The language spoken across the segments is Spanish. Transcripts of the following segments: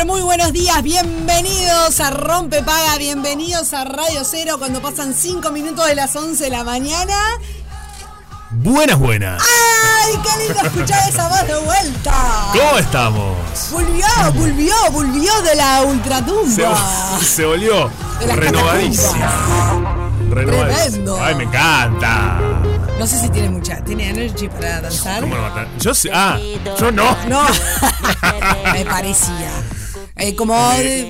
pero muy buenos días, bienvenidos a Rompe Paga, bienvenidos a Radio Cero cuando pasan 5 minutos de las 11 de la mañana. Buenas, buenas. ¡Ay, qué lindo escuchar esa voz de vuelta! ¿Cómo estamos? Volvió, volvió, volvió de la ultratumba. Se, se volvió renovadísima. Renovadísima. Tremendo. Ay, me encanta. No sé si tiene mucha, tiene energy para danzar. ¿Cómo lo matan? Yo sé. Ah, yo no. No, me parecía. Eh, como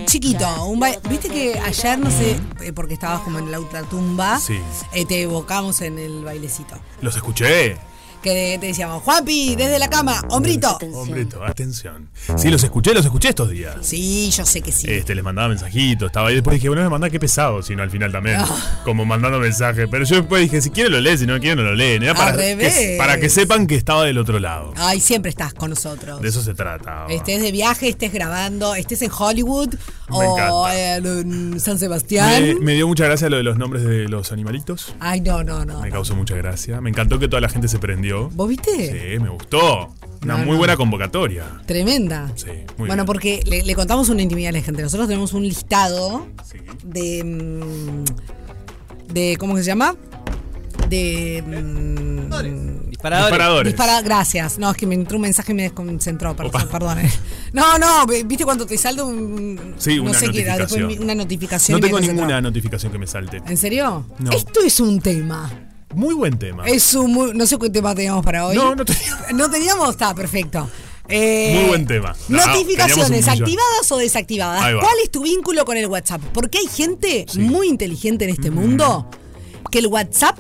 chiquito, un ba- viste que ayer, no sé, eh, porque estabas como en la ultratumba, Sí. eh, te evocamos en el bailecito. Los escuché. Que te decíamos, Juanpi, desde la cama, hombrito. Hombrito, atención. Sí, los escuché, los escuché estos días. Sí, yo sé que sí. Este, les mandaba mensajitos, estaba ahí. Después dije, bueno, me manda qué pesado, sino al final también. Ah. Como mandando mensajes. Pero yo después dije, si quiere lo lee, si no quiere no lo leen. Era para, Al revés. que, para que sepan que estaba del otro lado. Ay, siempre estás con nosotros. De eso se trata. Estés de viaje, estés grabando, estés en Hollywood Me o encanta. eh, en San Sebastián. Me, me dio mucha gracia lo de los nombres de los animalitos. Ay, no, no, no. Me no. causó mucha gracia. Me encantó que toda la gente se prendió. ¿Vos viste? Sí, me gustó. Una No, muy no. buena convocatoria. Tremenda. Sí, muy bueno, bien. porque le, le contamos una intimidad a la gente. Nosotros tenemos un listado Sí. de. mm, de ¿Cómo que se llama? De. mm, Disparadores. Disparadores. Dispara, gracias. No, es que me entró un mensaje y me desconcentró, perdón, eh. No, no, ¿viste cuando te salta un. Sí, no una sé qué era, después notificación. una notificación. No tengo ninguna notificación que me salte. ¿En serio? No. Esto es un tema. Muy buen tema. Es un muy- no sé qué tema teníamos para hoy. No, no tenía. ¿No teníamos? Está, perfecto. Eh, Muy buen tema. No, teníamos Notificaciones. ¿activadas o desactivadas? ¿Cuál es tu vínculo con el WhatsApp? Porque hay gente Sí. muy inteligente en este mundo que el WhatsApp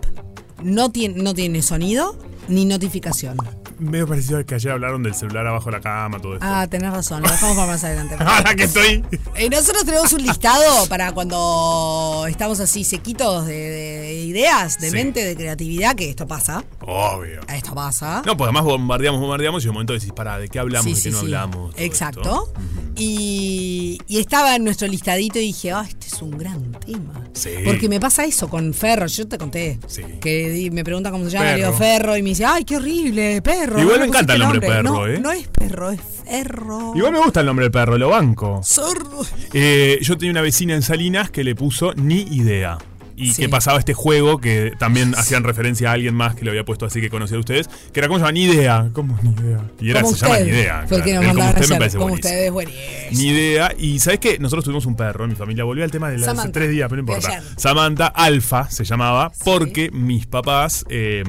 no tiene, no tiene sonido ni notificación. Me pareció que ayer hablaron del celular abajo de la cama, todo esto. Ah, tenés razón, lo dejamos para más adelante. Ahora que estoy. Eh, nosotros tenemos un listado para cuando estamos así sequitos de, de ideas, de Sí. mente, de creatividad, que esto pasa. Obvio. Esto pasa. No, porque además bombardeamos, bombardeamos y un momento decís, pará, ¿de qué hablamos? Sí, ¿De qué no hablamos? Exacto. Y, y estaba en nuestro listadito y dije, ah, este es un gran tema. Sí. Porque me pasa eso con Ferro, yo te conté. Sí. Que me pregunta cómo se llama, le digo Perro. Ferro y me dice, ay, qué horrible, perro. Igual me encanta el nombre perro, no, ¿eh? No es perro, es ferro. Igual me gusta el nombre del perro, lo banco. Sordo. Eh, yo tenía una vecina en Salinas que le puso ni idea. Y Sí. que pasaba este juego que también hacían referencia a alguien más que lo había puesto así que conocía a ustedes, que era como se llama ni idea. ¿Cómo ni idea? Y era, como se llama ni idea. Fue que claro. nos como usted me parece como buenísimo. ustedes, buenísimo. Ni idea. Y ¿sabes qué? Nosotros tuvimos un perro en mi familia. Volví al tema de Samantha, tres días, pero no importa. Samantha Alfa se llamaba porque mis papás eh,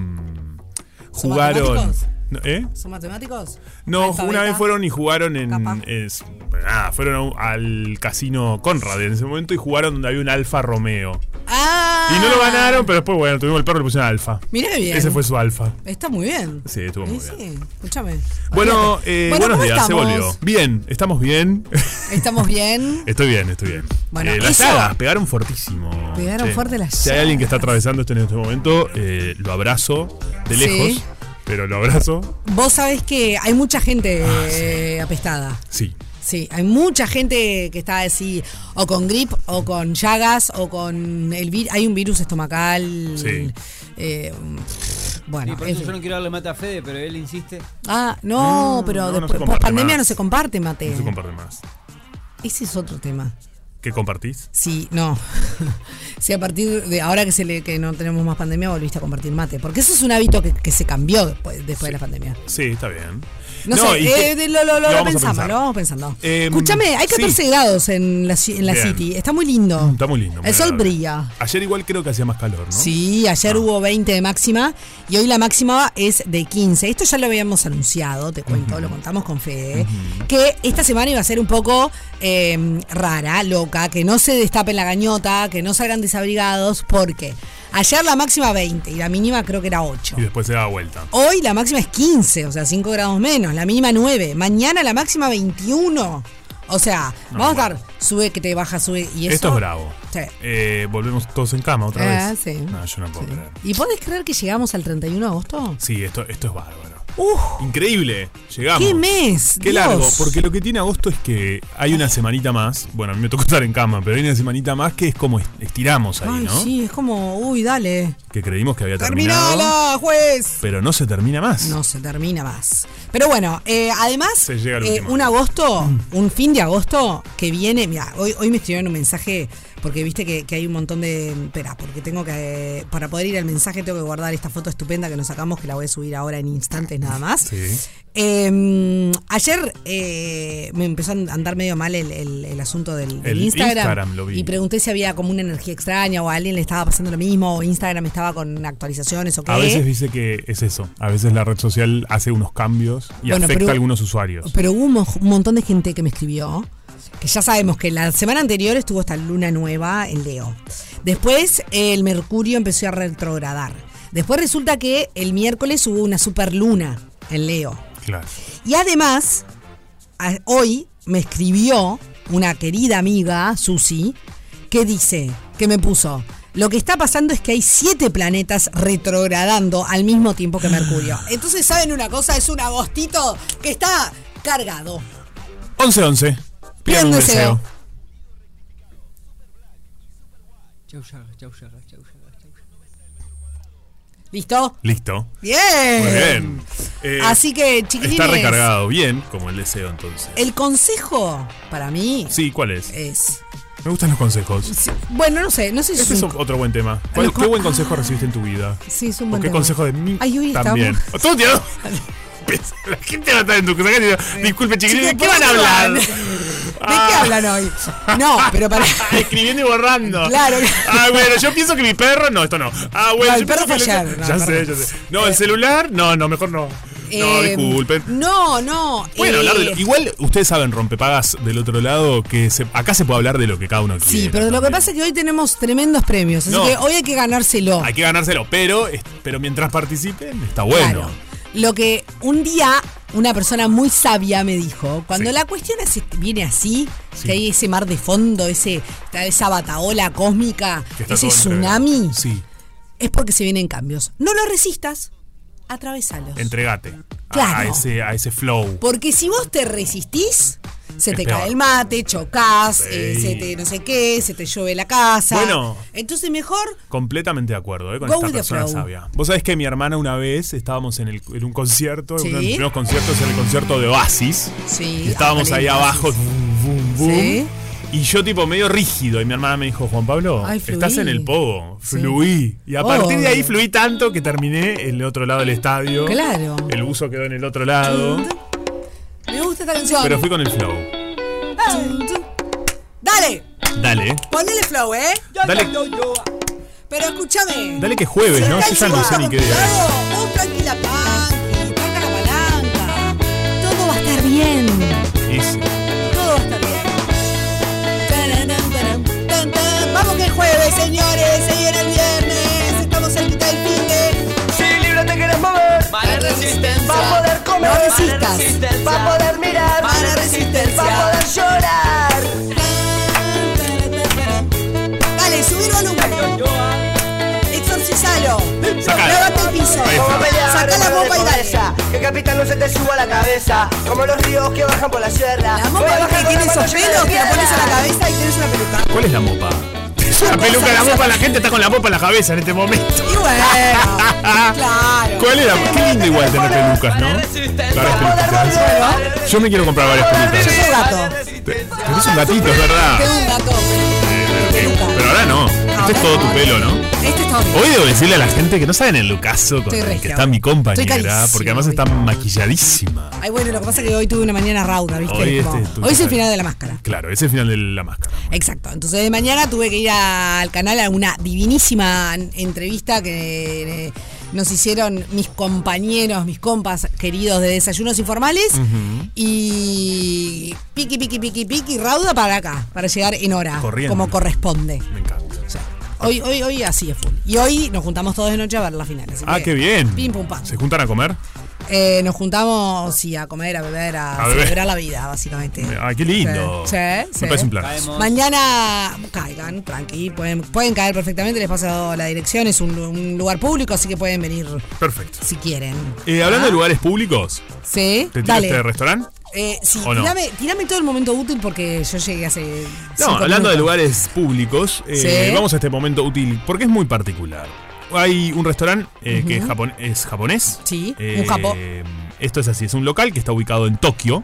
¿Son jugaron. ¿Eh? ¿Son matemáticos? No, una vez fueron y jugaron en. Es- ah, fueron a- al casino Conrad en ese momento y jugaron donde había un Alfa Romeo. Ah. Y no lo ganaron, pero después, bueno, tuvimos el perro y le pusieron Alfa. Mirá bien. Ese fue su Alfa. Está muy bien. Sí, estuvo muy Sí, bien. sí, escúchame. Bueno, eh, Bueno, buenos ¿cómo días, se volvió. Bien, estamos bien. Estamos bien. estoy bien, estoy bien. Bueno, Eh, las llagas pegaron fortísimo. Pegaron fuerte las Si hay alguien que está atravesando esto en este momento, eh, lo abrazo de Sí. lejos, pero lo abrazo. Vos sabés que hay mucha gente Ah, eh, apestada. Sí. Sí, hay mucha gente que está así, o con grip, o con llagas, o con el virus. Hay un virus estomacal. Sí. eh, bueno, Sí, por eso yo no quiero darle mate a Fede, pero él insiste. Ah, no, pero no, no se después, comparte pandemia más. no se comparte, mate. No se comparte más. Ese es otro tema. ¿Qué compartís? Sí, no. si a partir de ahora que se le, que no tenemos más pandemia volviste a compartir mate. Porque eso es un hábito que, que se cambió después, después de la pandemia. Sí, está bien. No, sé, eh, qué- lo, lo- lo pensamos, lo vamos pensando. Em, Escúchame, hay 14 sí. grados en la, en la. City. Está muy lindo. Está muy lindo. El sol brilla. Ayer igual creo que hacía más calor, ¿no? Sí, ayer hubo 20 de máxima y hoy la máxima es de 15. Esto ya lo habíamos anunciado, te cuento, lo contamos con Fede, que esta semana iba a ser un poco eh, rara, loca, que no se destapen la gañota, que no salgan desabrigados, porque ayer la máxima 20 y la mínima creo que era 8. Y después se da vuelta. Hoy la máxima es 15, o sea, 5 grados menos, la mínima 9. Mañana la máxima 21. O sea, No, vamos a bueno. estar, sube que te baja, sube y eso. Esto es bravo. Sí. Eh, volvemos todos en cama otra Ah, vez. sí. No, yo no puedo Sí. creer. ¿Y podés creer que llegamos al 31 de agosto? Sí, esto, esto es bárbaro. ¡Uf! Increíble. Llegamos. ¡Qué mes! Qué Dios. largo, porque lo que tiene agosto es que hay una semanita más. Bueno, a mí me tocó estar en cama, pero hay una semanita más que es como est- estiramos ahí, Ay, ¿no? sí, es como, uy, dale. Que creímos que había terminado. ¡Terminala, juez! Pero no se termina más. No se termina más. Pero bueno, eh, además, Se llega al eh, un agosto, un fin de agosto que viene. Mira, hoy, hoy me escribieron un mensaje porque viste que, que hay un montón de. Espera, porque tengo que. para poder ir al mensaje, tengo que guardar esta foto estupenda que nos sacamos, que la voy a subir ahora en instantes nada más. Sí. Eh, ayer eh, me empezó a andar medio mal el, el- el asunto del, del El Instagram, Instagram lo vi. y pregunté si había como una energía extraña o a alguien le estaba pasando lo mismo o Instagram estaba con actualizaciones o qué. A veces dice que es eso. A veces la red social hace unos cambios y Bueno, afecta pero- a algunos usuarios. Pero hubo un, un montón de gente que me escribió, que ya sabemos que la semana anterior estuvo esta luna nueva en Leo. Después el Mercurio empezó a retrogradar. Después resulta que el miércoles hubo una super luna en Leo. Claro. Y además, hoy me escribió una querida amiga, Susi, que dice, que me puso, lo que está pasando es que hay siete planetas retrogradando al mismo tiempo que Mercurio. Entonces, ¿saben una cosa? Es un agostito que está cargado. 11-11. Pidan un deseo. deseo. Chau, chau, chau, chau, Yaga. ¿Listo? Listo. Bien. Muy bien. Eh, Así que, chiquilines. Está recargado. Bien, como el deseo entonces. El consejo para mí Sí, ¿cuál es? es... Me gustan los consejos. Bueno, no sé, no sé si Este es un- otro buen tema. ¿Cuál- Los ¿Qué buen consejo recibiste en tu vida? Sí, es un ¿O buen qué tema. consejo de mí? Ay, hoy también. estamos- Todo. La gente va a estar en tu casa diciendo, disculpe chiquilines, ¿de qué van a ¿por qué hablar? ¿De qué hablan hoy? No, pero para. Escribiendo y borrando. Claro. Ah, bueno, yo pienso que mi perro. No, esto no. Ah, bueno, No, el yo perro fue ayer. No, ya sé, ya sé. No, el celular. No, no, mejor no. No, Eh, disculpen. No, no. Bueno, eh, hablar de lo- igual ustedes saben, rompepagas del otro lado, que se- acá se puede hablar de lo que cada uno quiere. Sí, pero lo que pasa es que hoy tenemos tremendos premios, así No. que hoy hay que ganárselo. Hay que ganárselo, pero, pero mientras participen, está bueno. Claro. Lo que un día una persona muy sabia me dijo, cuando Sí. la cuestión es- viene así, Sí. que hay ese mar de fondo, ese, esa bataola cósmica, ese tsunami, Sí, es porque se vienen cambios. No lo resistas, atravesalos. entregate Claro. a, ese, a ese flow. Porque si vos te resistís, se te cae el mate, chocas, Sí. eh, se te no sé qué, se te llueve la casa. Bueno. Entonces mejor Completamente de acuerdo ¿eh? con esta persona flow. sabia. Vos sabés que mi hermana una vez estábamos en, el- en un concierto, Sí. uno de mis primeros conciertos en el concierto de Oasis. Sí, Y estábamos ah, ahí abajo, boom, boom, boom. Sí. Y yo tipo medio rígido. Y mi hermana me dijo, Juan Pablo, Ay, estás en el pogo. Sí. Fluí. Y a Oh. partir de ahí fluí tanto que terminé en el otro lado del estadio. Claro. El buzo quedó en el otro lado. Me gusta esta canción. Pero fui con el flow. Dale, Dale. ponele flow, ¿eh? Dale, Pero escúchame. dale que es jueves, ¿no? Yo ya no sé ni qué día resistas. va a poder mirar, Mala resistencia. va a poder llorar. Dale, subir volumen. Exorcizalo. Sacalo. Levanta el piso. Saca la ropa y dale. Que el capitán no se te suba a la cabeza. Como los ríos que bajan por la sierra. La mopa que tiene la esos pelos que la pones a la cabeza y tienes una peluca. ¿Cuál es la mopa? La peluca de la mopa, la gente está con la mopa en la cabeza en este momento. Y bueno, claro. ¿Cuál era? Qué lindo igual tener pelucas, ¿no? Varias pelucas. Yo me quiero comprar varias Yo pelucas. soy gato. Pero es un gatito, es verdad. Tengo un gato. Peluca. Pero ahora no. Este es todo tu pelo, ¿no? Este está bien. Hoy debo decirle a la gente que no saben el lucaso con el que está mi compañera, porque además está maquilladísima. Ay, bueno, lo que pasa es que hoy tuve una mañana rauda, ¿viste? Hoy este, hoy es el final de la máscara. Claro, es el final de la máscara. Exacto. Entonces de mañana tuve que ir al canal a una divinísima entrevista que eh, nos hicieron mis compañeros, mis compas queridos de desayunos informales. Y piqui, piqui, piqui, piqui, rauda para acá, para llegar en hora, Corriendo. como corresponde. Me encanta. Hoy, hoy, hoy así es full. Y hoy nos juntamos todos de noche a ver la final. así Ah, que qué bien. Pim, pum, pam. ¿Se juntan a comer? Eh, nos juntamos, sí, a comer, a beber, a, A beber. celebrar la vida, básicamente. Ay, qué lindo. Sí, sí. Me parece un plan. Caemos. Mañana caigan, tranqui, pueden, pueden caer perfectamente, les paso la dirección, es un, un lugar público, así que pueden venir Perfecto. si quieren. Eh, hablando Ah, de lugares públicos, Sí, ¿te tiraste dale. de restaurante? Eh, sí, tirame, todo el momento útil porque yo llegué hace. No, hablando de lugares públicos, eh, Sí. vamos a este momento útil porque es muy particular. Hay un restaurante eh, que es, japon- es japonés. Sí, Eh, un japo. Esto es así, es un local que está ubicado en Tokio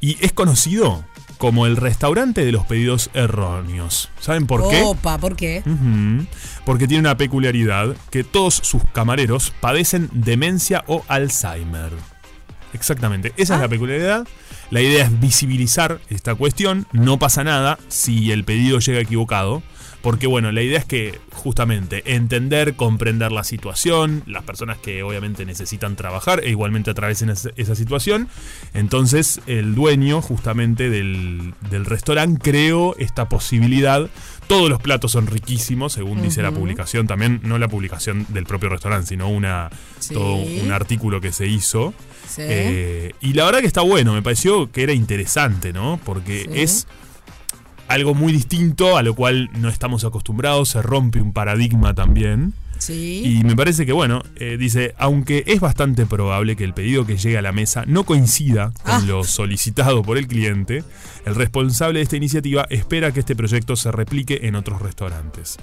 y es conocido como el restaurante de los pedidos erróneos. ¿Saben por qué? Opa, ¿por qué? Porque tiene una peculiaridad que todos sus camareros padecen demencia o Alzheimer. Exactamente, esa es Ah. la peculiaridad. La idea es visibilizar esta cuestión. No pasa nada si el pedido llega equivocado. Porque bueno, la idea es que justamente entender, comprender la situación, las personas que obviamente necesitan trabajar e igualmente atraviesen esa esa situación. Entonces el dueño justamente del, del restaurante creó esta posibilidad. Todos los platos son riquísimos, según dice la publicación también, no la publicación del propio restaurante, sino una, Sí. todo un artículo que se hizo. Sí. Eh, y la verdad que está bueno, me pareció que era interesante, ¿no? Porque Sí. es algo muy distinto a lo cual no estamos acostumbrados, se rompe un paradigma también. Sí. Y me parece que, bueno, eh, dice, aunque es bastante probable que el pedido que llegue a la mesa no coincida con Ah. lo solicitado por el cliente, el responsable de esta iniciativa espera que este proyecto se replique en otros restaurantes.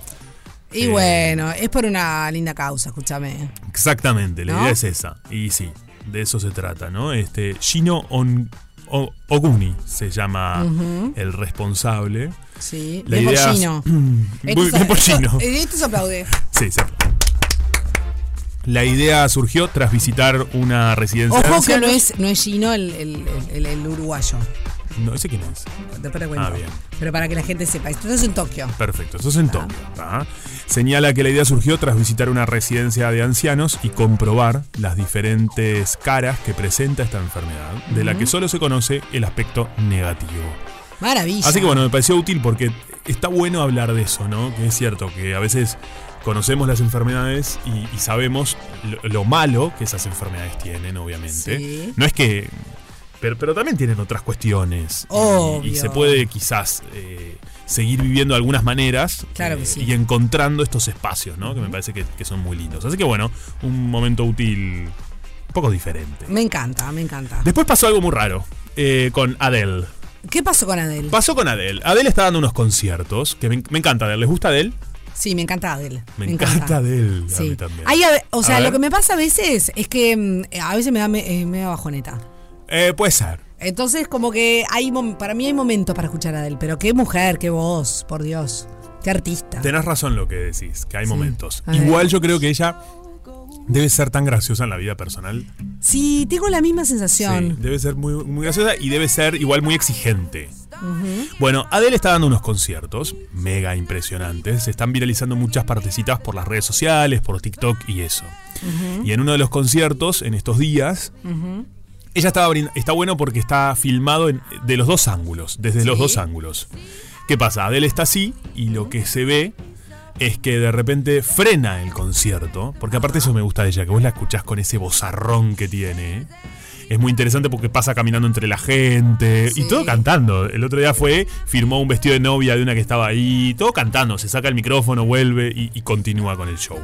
Y eh, bueno, es por una linda causa, escúchame. Exactamente, la ¿No? idea es esa. Y sí, de eso se trata, ¿no? Este, Shino On- O- Oguni se llama el responsable. Sí. La de idea es-. Muy Esto pollino. esto- Esto se aplaude. Sí, sí. La idea surgió tras visitar una residencia de Ojo que no ancianos. es, no es Gino el, el- el- el uruguayo. No, ¿ese quién es? Después te. Ah, bien. Pero para que la gente sepa, esto es en Tokio. Perfecto, eso es en Tokio. ¿tá? Señala que la idea surgió tras visitar una residencia de ancianos y comprobar las diferentes caras que presenta esta enfermedad, de la que solo se conoce el aspecto negativo. Maravilla. Así que bueno, me pareció útil porque está bueno hablar de eso, ¿no? Que es cierto que a veces conocemos las enfermedades y, y sabemos lo, lo malo que esas enfermedades tienen, obviamente. Sí. No es que... Pero, pero también tienen otras cuestiones. Y- Y, se puede quizás eh, seguir viviendo de algunas maneras. Claro que eh, sí. Y encontrando estos espacios, ¿no? Que me parece que, que son muy lindos. Así que bueno, un momento útil un poco diferente. Me encanta, me encanta. Después pasó algo muy raro eh, con Adele. ¿Qué pasó con Adele? Pasó con Adele. Adele está dando unos conciertos que me, me encanta Adele. ¿Les gusta Adele? Sí, me encanta Adele. Me, encanta Adele. A Sí. mí también. A o sea, A lo que me pasa a veces es que mm, a veces me da me, eh, bajoneta. Eh, puede ser. Entonces, como que hay para mí hay momentos para escuchar a Adele, pero qué mujer, qué voz, por Dios. Qué artista. Tenés razón lo que decís, que hay Sí. momentos. A. Igual yo creo que ella debe ser tan graciosa en la vida personal. Sí, tengo la misma Sí, sensación. debe ser muy, muy graciosa y debe ser igual muy exigente. Bueno, Adele está dando unos conciertos mega impresionantes. Se están viralizando muchas partecitas por las redes sociales, por TikTok y eso. Y en uno de los conciertos, en estos días, ella estaba está bueno porque está filmado en- de los dos ángulos, desde los Sí. dos ángulos. ¿Qué pasa? Adele está así y lo que se ve es que de repente frena el concierto, porque aparte eso me gusta de ella, que vos la escuchás con ese bozarrón que tiene. es muy interesante porque pasa caminando entre la gente Sí. y todo cantando. El otro día fue, firmó un vestido de novia de una que estaba ahí, todo cantando, se saca el micrófono, vuelve y, y continúa con el show.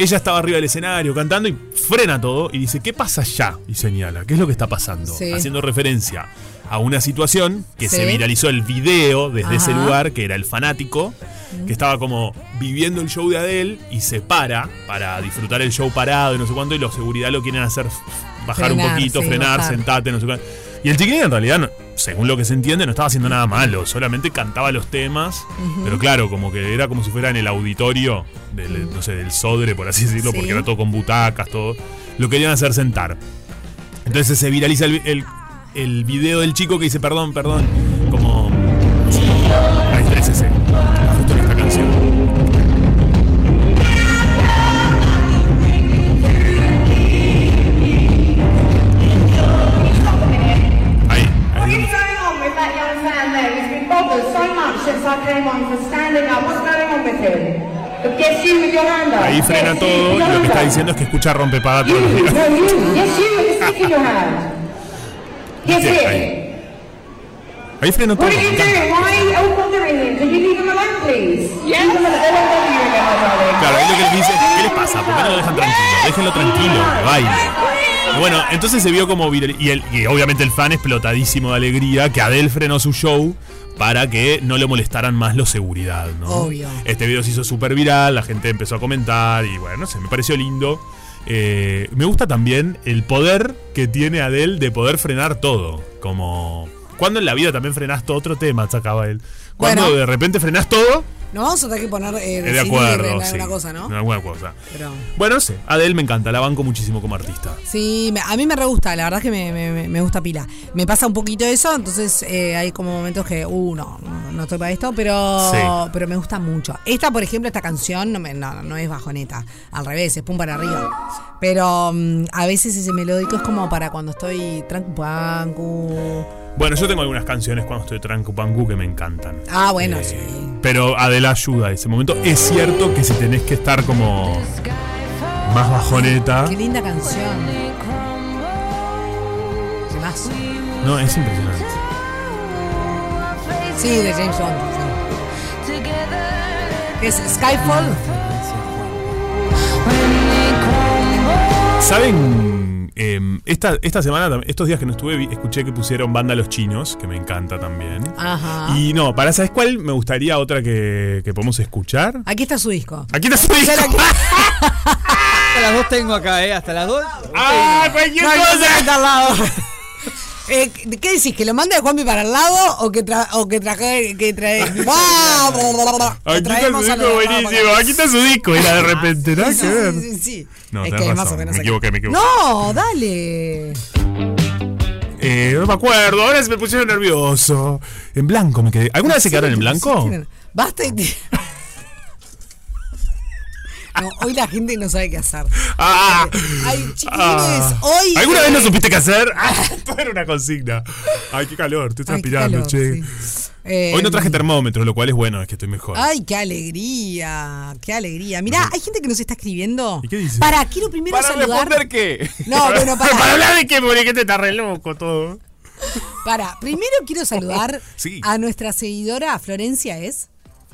Ella estaba arriba del escenario cantando y frena todo y dice, ¿qué pasa allá? Y señala, ¿qué es lo que está pasando? Sí. Haciendo referencia a una situación que Sí. se viralizó el video desde ese lugar, que era el fanático, que estaba como viviendo el show de Adele y se para para disfrutar el show parado y no sé cuánto, y los seguridad lo quieren hacer bajar un poquito, sí, frenar, bajar. sentate, no sé cuánto. Y el chiquilín en realidad, no- según lo que se entiende, no estaba haciendo nada malo, solamente cantaba los temas, pero claro, como que era como si fuera en el auditorio del, no sé, del Sodre, por así decirlo, Sí. porque era todo con butacas, todo. Lo querían hacer sentar. Entonces se viraliza el, el, el video del chico que dice perdón, perdón, como... Ahí está ese, justo en esta canción. Ahí, frena todo y lo que está diciendo es que escucha rompepaga todos los días. Yes, you with the stick in your hand. Yes, Yeah, him. ahí. Ahí frenó todo. What are me you encanta. doing? Why are you all bothering him? Can you leave him alone, please? Yes. Leave him alone. They won't bother you again, my darling. Claro, ahí lo que él dice es, ¿qué les pasa? ¿Por qué no lo dejan tranquilo? Déjenlo tranquilo, que baile. Y bueno, entonces se vio como viral, y, el- y obviamente el fan explotadísimo de alegría que Adele frenó su show para que no le molestaran más los seguridad, ¿no? Obvio. Este video se hizo súper viral, la gente empezó a comentar y bueno, no sé, me pareció lindo. Eh, me gusta también el poder que tiene Adele de poder frenar todo. Como. Cuando en la vida también frenaste otro tema, sacaba él. Cuando Bueno. de repente frenas todo, Nos vamos a tener que poner eh, de acuerdo. en sí. alguna cosa, ¿no? En alguna cosa. Pero, Bueno, no sé. Adele me encanta, la banco muchísimo como artista. sí, a mí me re gusta, la verdad es que me, me- me gusta pila. Me pasa un poquito eso, entonces eh, hay como momentos que, uh, no, no, no estoy para esto, pero, Sí. pero me gusta mucho. Esta, por ejemplo, esta canción no, me- no, no es bajoneta, al revés, es pum para arriba. Pero mm, a veces ese melódico es como para cuando estoy trancu Bueno, yo tengo algunas canciones cuando estoy tranco pangu que me encantan. Ah, bueno, Eh, sí. Pero Adele ayuda a ese momento. Es cierto que si tenés que estar como más bajoneta. Qué linda canción. ¿Qué más? No, es impresionante. Sí, de James Bond. sí. ¿Qué es Skyfall? ¿Saben? Em, esta, esta semana, estos días que no estuve, escuché que pusieron banda Los Chinos, que me encanta también. Ajá. Y no, para ¿sabes cuál? Me gustaría otra que, que podemos escuchar. Aquí está su disco. Aquí está su disco. Hasta las dos tengo acá, ¿eh? Hasta las dos. ¡Ah, cualquier No, cosa! no, está al lado. Eh, ¿Qué decís? ¿Que lo mande a Juanpi para el lado o que, tra o que traje que trae Aquí está su disco buenísimo. Aquí está su disco. Era de repente, nada Sí, sí, sí, sí. No, es que más o menos me equivoqué, me equivoqué. No, dale. Eh, no me acuerdo, ahora se me pusieron nervioso. En blanco me quedé. ¿Alguna vez se quedaron en blanco? Basta y te- No, hoy la gente no sabe qué hacer. ¡Ah! Ay, chiquilines, Ah. hoy. ¿Alguna eh, vez no supiste qué hacer? ¡Ah! Todo era una consigna. Ay, qué calor, estoy transpirando, calor, che. sí. Eh, Hoy no traje termómetro, lo cual es bueno, es que estoy mejor. Ay, qué alegría, qué alegría. Mirá, hay gente que nos está escribiendo. ¿Y qué dice? Para, quiero primero ¿Para saludar. responder qué? No, bueno, para para. hablar de qué, porque te está re loco todo. Para, primero quiero saludar Sí. a nuestra seguidora, Florencia es.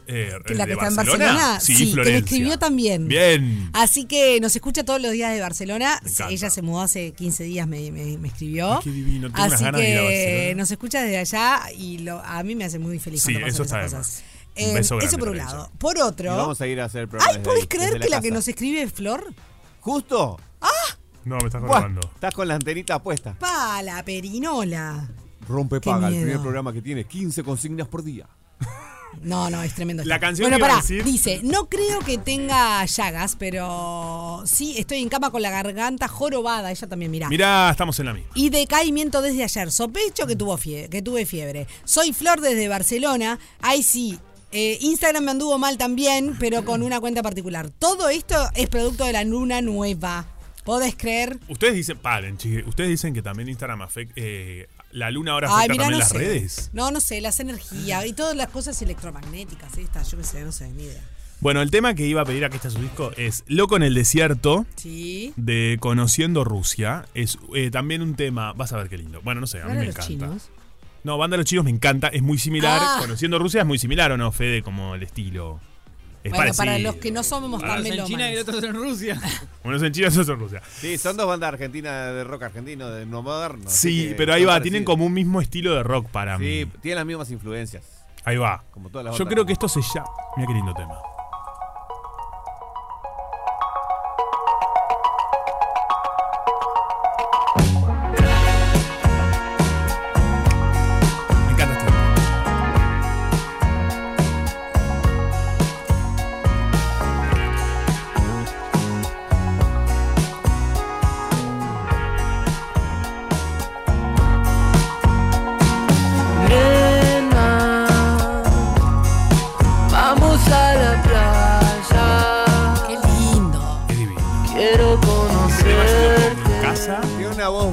Eh, que la ¿de que está en Barcelona. Sí, que me Florencia. escribió también. Bien. Así que nos escucha todos los días de Barcelona. Ella se mudó hace 15 días, me, me- me escribió. Ay, qué divino, tengo unas Así ganas de ir a que Barcelona. nos escucha desde allá y lo- a mí me hace muy feliz Sí, cuando pasan eso esas cosas. Un Eh, beso eso por un lado. ella. Por Y otro. vamos a ir a hacer el programa. Ay, ¿podés creer que la que nos escribe es Flor? ¿Justo? No, me estás grabando. estás con la antenita puesta. Pa, la perinola. Rompe Qué paga, el primer programa que tiene 15 consignas por día. No, no, es tremendo. La canción Bueno, que pará, decir- dice, no creo que tenga llagas, pero sí estoy en cama con la garganta jorobada, ella también mira. Mirá, estamos en la misma. Y decaimiento desde ayer. Sospecho que, tuvo fie- que tuve fiebre. Soy Flor desde Barcelona. Ay, sí. eh, Instagram me anduvo mal también, pero con una cuenta particular. Todo esto es producto de la luna nueva. ¿Podés creer? Ustedes dicen, paren, chique, ustedes dicen que también Instagram afecta, eh, la luna ahora Ay, afecta también no las sé. redes. No, no sé, las energías y todas las cosas electromagnéticas, estas, yo qué sé, no sé, ni idea. Bueno, el tema que iba a pedir aquí está su disco es Loco en el desierto Sí. de Conociendo Rusia. Es eh, también un tema, vas a ver qué lindo. Bueno, no sé, a mí Ahora me los encanta. chinos. No, Banda de los Chinos me encanta, es muy similar. Ah. Conociendo Rusia es muy similar o no, Fede, como el estilo. Es Bueno, parecido. para los que no somos tan los en China y el melómanos. otro en Rusia. Unos en China, otros en Rusia. Sí, son dos bandas argentinas de rock argentino, de no moderno. Sí, pero ahí va, parecidos. tienen como un mismo estilo de rock para Sí, mí. tienen las mismas influencias. Ahí va. Como todas las Yo otras. creo que esto se llama. Mira qué lindo tema.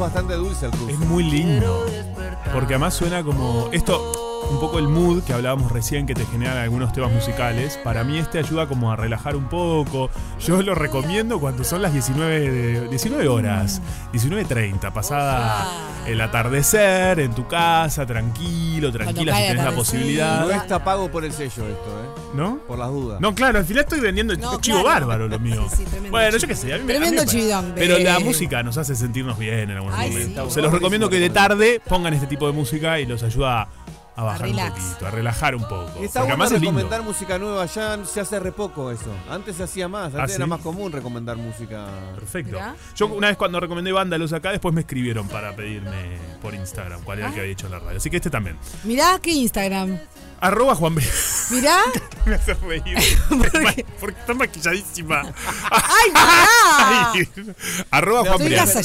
Bastante dulce el ruso. es muy lindo. Porque además suena como. Esto, un poco el mood que hablábamos recién que te generan algunos temas musicales. Para mí este ayuda como a relajar un poco. Yo lo recomiendo cuando son las 19, de- 19 horas, 19.30, pasada el atardecer, en tu casa, tranquilo, tranquila, si tenés la posibilidad. No está pago por el sello esto, ¿eh? ¿No? Por las dudas. No, claro, al final estoy vendiendo No, chivo claro. bárbaro lo mío. Sí, sí, tremendo bueno, yo qué sé, a mí me- a mí Tremendo me parece. chividón, Pero la música nos hace sentirnos bien en algunos Ay, sí. momentos. Se los recomiendo que de tarde pongan este tipo de música y los ayuda a bajar un relax. poquito, a relajar un poco. Y está Porque bueno además es lindo. recomendar música nueva, ya se hace re poco eso. Antes se hacía más, antes ¿Ah, era sí? más común recomendar música. Perfecto. Mirá. Yo una vez cuando recomendé Vándalos acá, después me escribieron para pedirme por Instagram cuál era el que había hecho en la radio. Así que este también. Mirá qué Instagram. Arroba Juan Bri- Mirá. Me hace reír. Porque está maquilladísima. ¡Ay! Ay. Arroba Juan ¿Soy Brianza.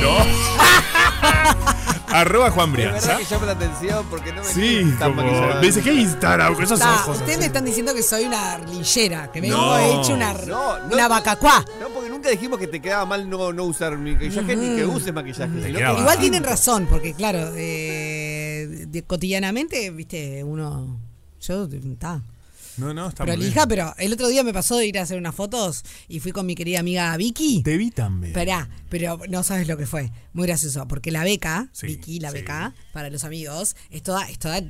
No. Arroba Juan Es Brianza. verdad que llama la atención porque no me Sí, tan como, maquillada. me dice, ¿qué Instagram? Con esos Está, ojos. ustedes así. me están diciendo que soy una lillera, que me No. he hecho una, No, no, una vacacuá. No, porque nunca dijimos que te quedaba mal no, no usar maquillaje ni que uses maquillaje. Sino que- Igual tienen razón, porque claro, eh, de- cotidianamente, viste, uno. Yo, está. No, no, está Prolija, pero el otro día me pasó de ir a hacer unas fotos y fui con mi querida amiga Vicky. Te vi también. Esperá, pero no sabes lo que fue. Muy gracioso, porque la beca, Sí, Vicky, la sí. beca, para los amigos, es toda, es toda,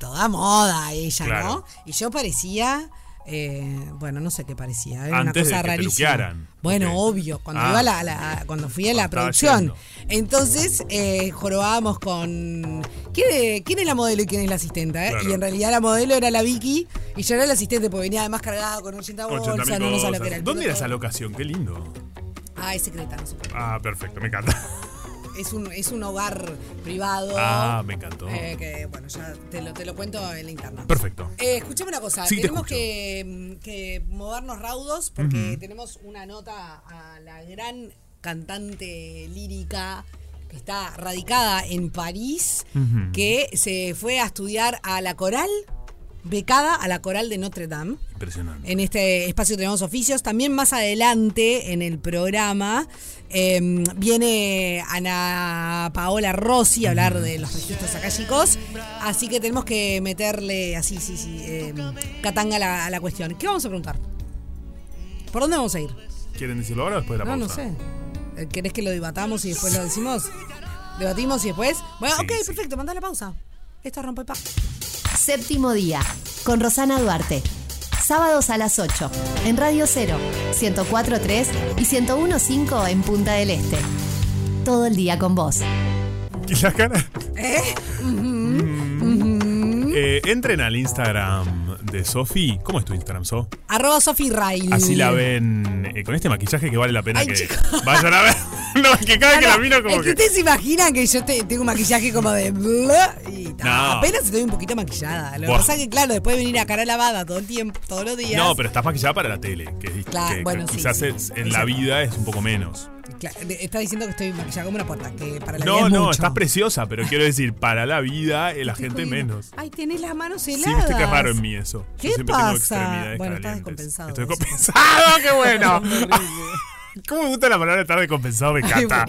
toda moda ella, Claro. ¿no? Y yo parecía, eh, bueno, no sé qué parecía, era una Antes de cosa rarísima. Bueno, obvio, cuando Ah. iba a la, la- cuando fui a la producción. yendo. Entonces, eh, jorobábamos con ¿quién es, quién es la modelo y quién es la asistente? eh? Claro. Y en realidad la modelo era la Vicky y yo era la asistente porque venía además cargada con 80 bolsas, 80.000 no, no sabía que era el ¿Dónde era esa locación? Qué lindo. Ah, es secreta, no sé. Ah, perfecto, me encanta. Es un, es un hogar privado. Ah, me encantó. eh, que bueno, ya te lo, te lo cuento en la interna. Perfecto. Eh, escuchame una cosa, Sí, tenemos que, que movernos raudos porque tenemos una nota a la gran cantante lírica que está radicada en París, que se fue a estudiar a la coral, becada a la coral de Notre Dame. Impresionante. En este espacio tenemos oficios. También más adelante en el programa eh, viene Ana Paola Rossi a hablar de los registros acálicos. Así que tenemos que meterle así, sí, sí, eh, catanga a la, a la cuestión. ¿Qué vamos a preguntar? ¿Por dónde vamos a ir? ¿Quieren decirlo ahora o después de la No, no pausa? sé. Eh, ¿Querés que lo debatamos y después lo decimos? ¿Debatimos y después? Bueno, Sí, ok, sí. perfecto, manda la pausa. Esto rompe pa. Séptimo día, con Rosana Duarte. Sábados a las 8, en Radio 0, 104.3 y 101.5 en Punta del Este. Todo el día con vos. ¿Y la cara? ¿Eh? Eh, entren al Instagram de Sofi. ¿Cómo es tu Instagram, So? Arroba Sofi. Así la ven eh, con este maquillaje que vale la pena Ay, que chicos. vayan a ver. no, es que cada vez que la miro como es que que. ustedes se imaginan que yo te- tengo un maquillaje como de... y ta, No. apenas estoy un poquito maquillada. Lo que Buah. pasa es que, claro, después de venir a cara lavada todo el tiempo, todos los días... No, pero estás maquillada para la tele, que, es- Claro, que- bueno, que sí, quizás sí. es- en la vida es un poco menos. Está diciendo que estoy maquillada como una puerta, que para la vida No, es no, mucho. estás preciosa, pero quiero decir, para la vida eh, la gente menos. Ay, tenés las manos Sí, heladas. viste que es raro en mí eso. ¿Qué Yo siempre tengo pasa? extremidades Bueno, estás descompensado Estoy eso. compensado, qué bueno. ¿Cómo me gusta la palabra estar descompensado? Me encanta.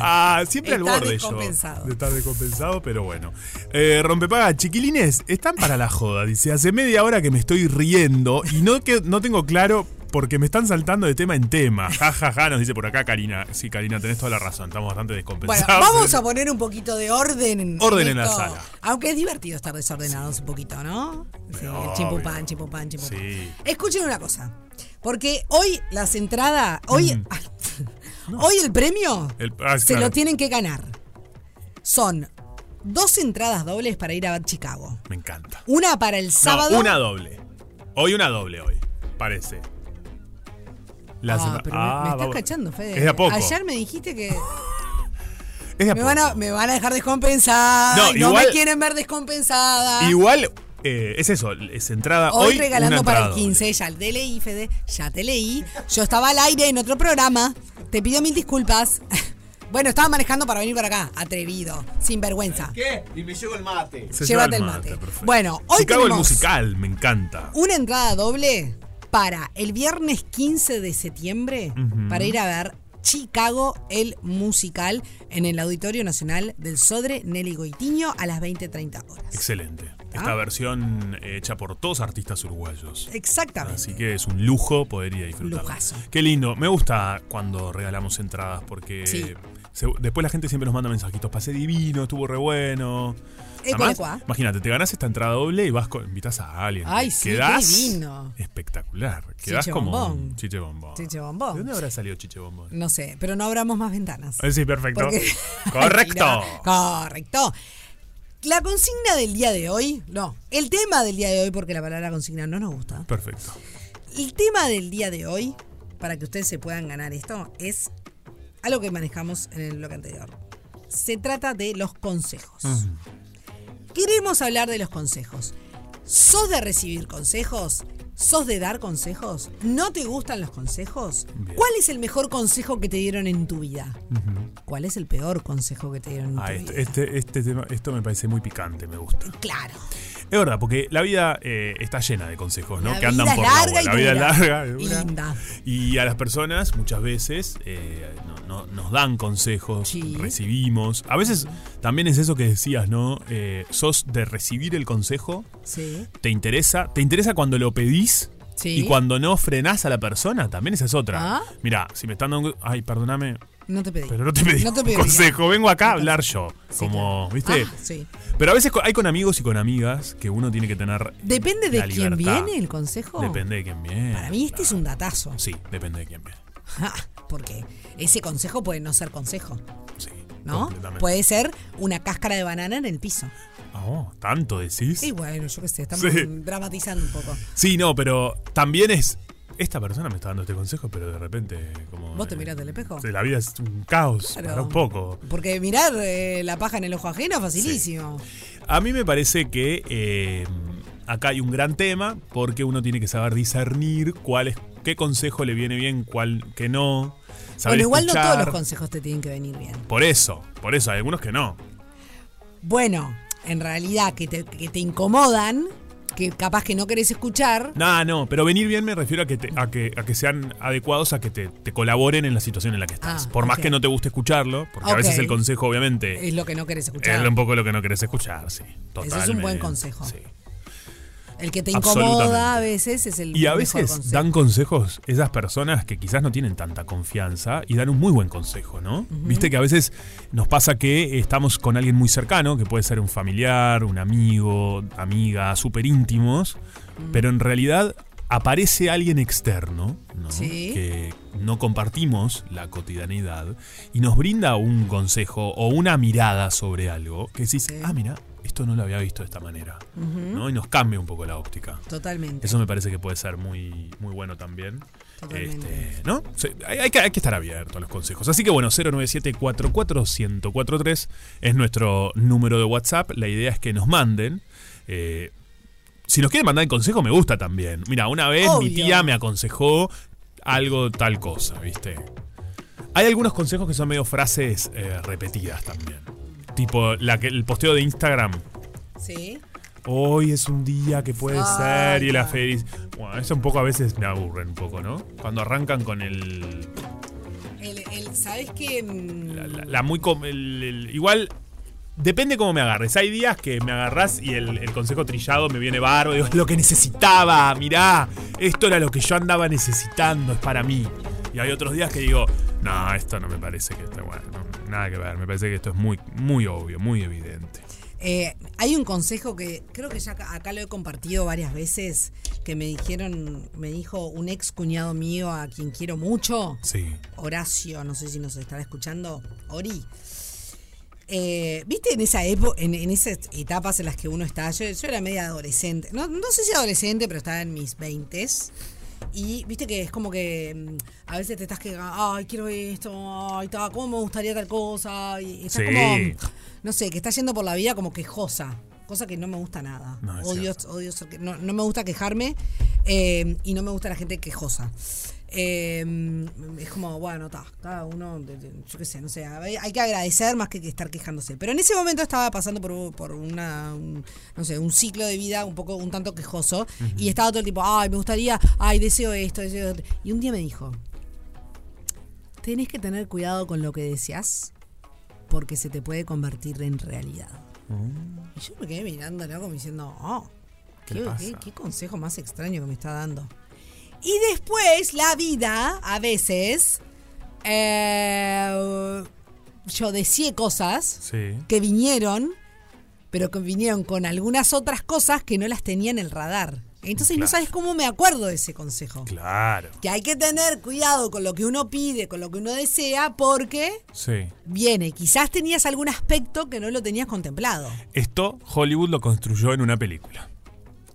Ah, siempre al borde yo. descompensado. De estar descompensado, pero bueno. Eh, rompepaga, chiquilines, están para la joda. Dice, hace media hora que me estoy riendo y no, que, no tengo claro porque me están saltando de tema en tema. Ja, ja, ja, nos dice por acá Karina. Sí, Karina, tenés toda la razón. Estamos bastante Bueno, descompensados. vamos a poner un poquito de orden. En, Orden en la sala. Aunque es divertido estar desordenados un poquito, ¿no? Sí, chimpupán, chimpupán, chimpupán. Sí. Escuchen una cosa. Porque hoy las entradas, hoy, hoy el premio El- ah, se claro. lo tienen que ganar. Son dos entradas dobles para ir a ver Chicago. Me encanta. Una para el sábado. No, una doble. Hoy una doble, hoy. Parece. La Ah, pero me- Ah, me, estás cachando, Fede. Es de a poco. Ayer me dijiste que Es de a me poco. van, a, me van a dejar descompensada. No, y no igual- me quieren ver descompensada. Igual, eh, es eso, es entrada hoy. Hoy regalando para el entrada 15, ya te leí, Fede, ya te leí. Yo estaba al aire en otro programa, te pido mil disculpas. Bueno, estaba manejando para venir para acá, atrevido, sin vergüenza. ¿Qué? Y me llevo el mate. Se Llévate lleva el mate. Bueno, hoy Chicago el tenemos- musical, me encanta. Una entrada doble para el viernes 15 de septiembre para ir a ver Chicago el musical en el Auditorio Nacional del Sodre Nelly Goitiño a las 20.30 horas. Excelente. Ah. Esta versión hecha por todos artistas uruguayos. Exactamente. Así que es un lujo poder ir a disfrutar. Lujazo. Qué lindo. Me gusta cuando regalamos entradas porque Sí. se- después la gente siempre nos manda mensajitos. Pasé divino, estuvo re bueno. Además, ecuá. imagínate, te ganas esta entrada doble y vas con, invitas a alguien. Ay, sí, qué divino. Espectacular. Quedás Chiche como bombón. un chiche bombón. Chiche bombón. ¿De dónde habrá salido chiche bombón? No sé, pero no abramos más ventanas. Eh, Sí, perfecto. Porque- Correcto. Correcto. La consigna del día de hoy, no, el tema del día de hoy, porque la palabra consigna no nos gusta. Perfecto. El tema del día de hoy, para que ustedes se puedan ganar esto, es algo que manejamos en el bloque anterior. Se trata de los consejos. Queremos hablar de los consejos. ¿Sos de recibir consejos? ¿Sos de dar consejos? ¿No te gustan los consejos? Bien. ¿Cuál es el mejor consejo que te dieron en tu vida? ¿Cuál es el peor consejo que te dieron en Ah, tu este, vida? este, este tema, esto me parece muy picante, me gusta. Claro. Es verdad, porque la vida eh, está llena de consejos, ¿no? La que andan vida es por larga la, y la vida es dura. larga y linda. Y a las personas muchas veces eh, no- no- nos dan consejos, Sí. recibimos. A veces también es eso que decías, ¿no? Eh, sos de recibir el consejo, Sí. te interesa, te interesa cuando lo pedís. Sí. Y cuando no frenás a la persona, también esa es otra. Ah. Mira, si me están dando. Ay, perdóname, No te pedí. pero no te pedí No te pedí. consejo. Vengo acá a hablar yo. Sí, como, claro. ¿viste? Ah, sí. Pero a veces hay con amigos y con amigas que uno tiene que tener. Depende de quién viene el consejo. Depende de quién viene. Para mí este es un datazo. Sí, depende de quién viene. Porque ese consejo puede no ser consejo, Sí. ¿no? Puede ser una cáscara de banana en el piso. Oh, tanto decís. Y bueno, yo qué sé, estamos Sí. dramatizando un poco. Sí, no, pero también es. Esta persona me está dando este consejo, pero de repente, como. ¿Vos te mirás del espejo? La vida es un caos, Claro. para un poco. Porque mirar eh, la paja en el ojo ajeno, facilísimo. A mí me parece que eh, acá hay un gran tema porque uno tiene que saber discernir cuál es, qué consejo le viene bien, cuál que no. Saber Bueno, igual no todos los consejos te tienen que venir bien. Por eso, por eso, hay algunos que no. Bueno, en realidad que te, que te incomodan, que capaz que no querés escuchar. No, no, pero venir bien me refiero a que, te- a que, a que sean adecuados a que te, te colaboren en la situación en la que estás. Ah, Por más ok. que no te guste escucharlo, porque a Ok. veces el consejo, obviamente, Es lo que no querés escuchar. es un poco lo que no querés escuchar, sí. Totalmente. Ese es un buen consejo. Sí. El que te incomoda a veces es el Y a veces consejo. dan consejos esas personas que quizás no tienen tanta confianza y dan un muy buen consejo, ¿no? Viste que a veces nos pasa que estamos con alguien muy cercano, que puede ser un familiar, un amigo, amiga, súper íntimos, pero en realidad aparece alguien externo, ¿no? Sí. Que no compartimos la cotidianidad y nos brinda un consejo o una mirada sobre algo que decís, Sí. ah, mira, esto no lo había visto de esta manera, ¿no? Y nos cambia un poco la óptica. Totalmente. Eso me parece que puede ser muy, muy bueno también. Totalmente. Este, ¿No? Sí, hay, hay que, hay que estar abierto a los consejos. Así que bueno, 097-44-1043 es nuestro número de WhatsApp. La idea es que nos manden. eh, si nos quieren mandar el consejo, me gusta también. Mira, una vez mi tía me aconsejó algo tal cosa, ¿viste? Hay algunos consejos que son medio frases eh, repetidas también. Tipo la que, el posteo de Instagram. Sí. Hoy es un día que puede ser y la feliz. Bueno, eso un poco a veces me aburren un poco, ¿no? Cuando arrancan con el. El, el- ¿Sabes qué? Mm, La, la- la muy. com- el- igual. Depende cómo me agarres. Hay días que me agarrás y el, el consejo trillado me viene barro. Digo, es lo que necesitaba. Mirá, esto era lo que yo andaba necesitando. Es para mí. Y hay otros días que digo, no, esto no me parece que esté bueno. no, nada que ver. Me parece que esto es muy, muy obvio, muy evidente. Eh, hay un consejo que creo que ya acá, lo he compartido varias veces que me dijeron, me dijo un ex cuñado mío a quien quiero mucho, Sí. Horacio, no sé si nos estará escuchando, Ori. Eh, ¿Viste en esa época, en, en esas etapas en las que uno está? Yo, yo era media adolescente, no, no sé si adolescente, pero estaba en mis 20 y viste que es como que mm, a veces te estás que, ay, quiero esto, ay, ta, ¿cómo me gustaría tal cosa? Y estás Sí. como, no sé, que estás yendo por la vida como quejosa, cosa que no me gusta nada. No, odio, odio ser que- no, no me gusta quejarme eh, y no me gusta la gente quejosa. Eh, es como, bueno, está, cada uno, yo qué sé, no sé, hay, que agradecer más que, que estar quejándose. Pero en ese momento estaba pasando por, por una, un- no sé, un ciclo de vida un poco, un tanto quejoso y estaba todo el tiempo, ay, me gustaría, ay, deseo esto, deseo otro. Y un día me dijo, tenés que tener cuidado con lo que deseas porque se te puede convertir en realidad. Y yo me quedé mirándolo como diciendo, oh, ¿Qué qué, qué- qué consejo más extraño que me está dando. Y después la vida, a veces, eh, yo deseé cosas Sí. que vinieron, pero que vinieron con algunas otras cosas que no las tenía en el radar. Entonces no sabes cómo me acuerdo de ese consejo. Claro. Que hay que tener cuidado con lo que uno pide, con lo que uno desea, porque Sí. viene. Quizás tenías algún aspecto que no lo tenías contemplado. Esto Hollywood lo construyó en una película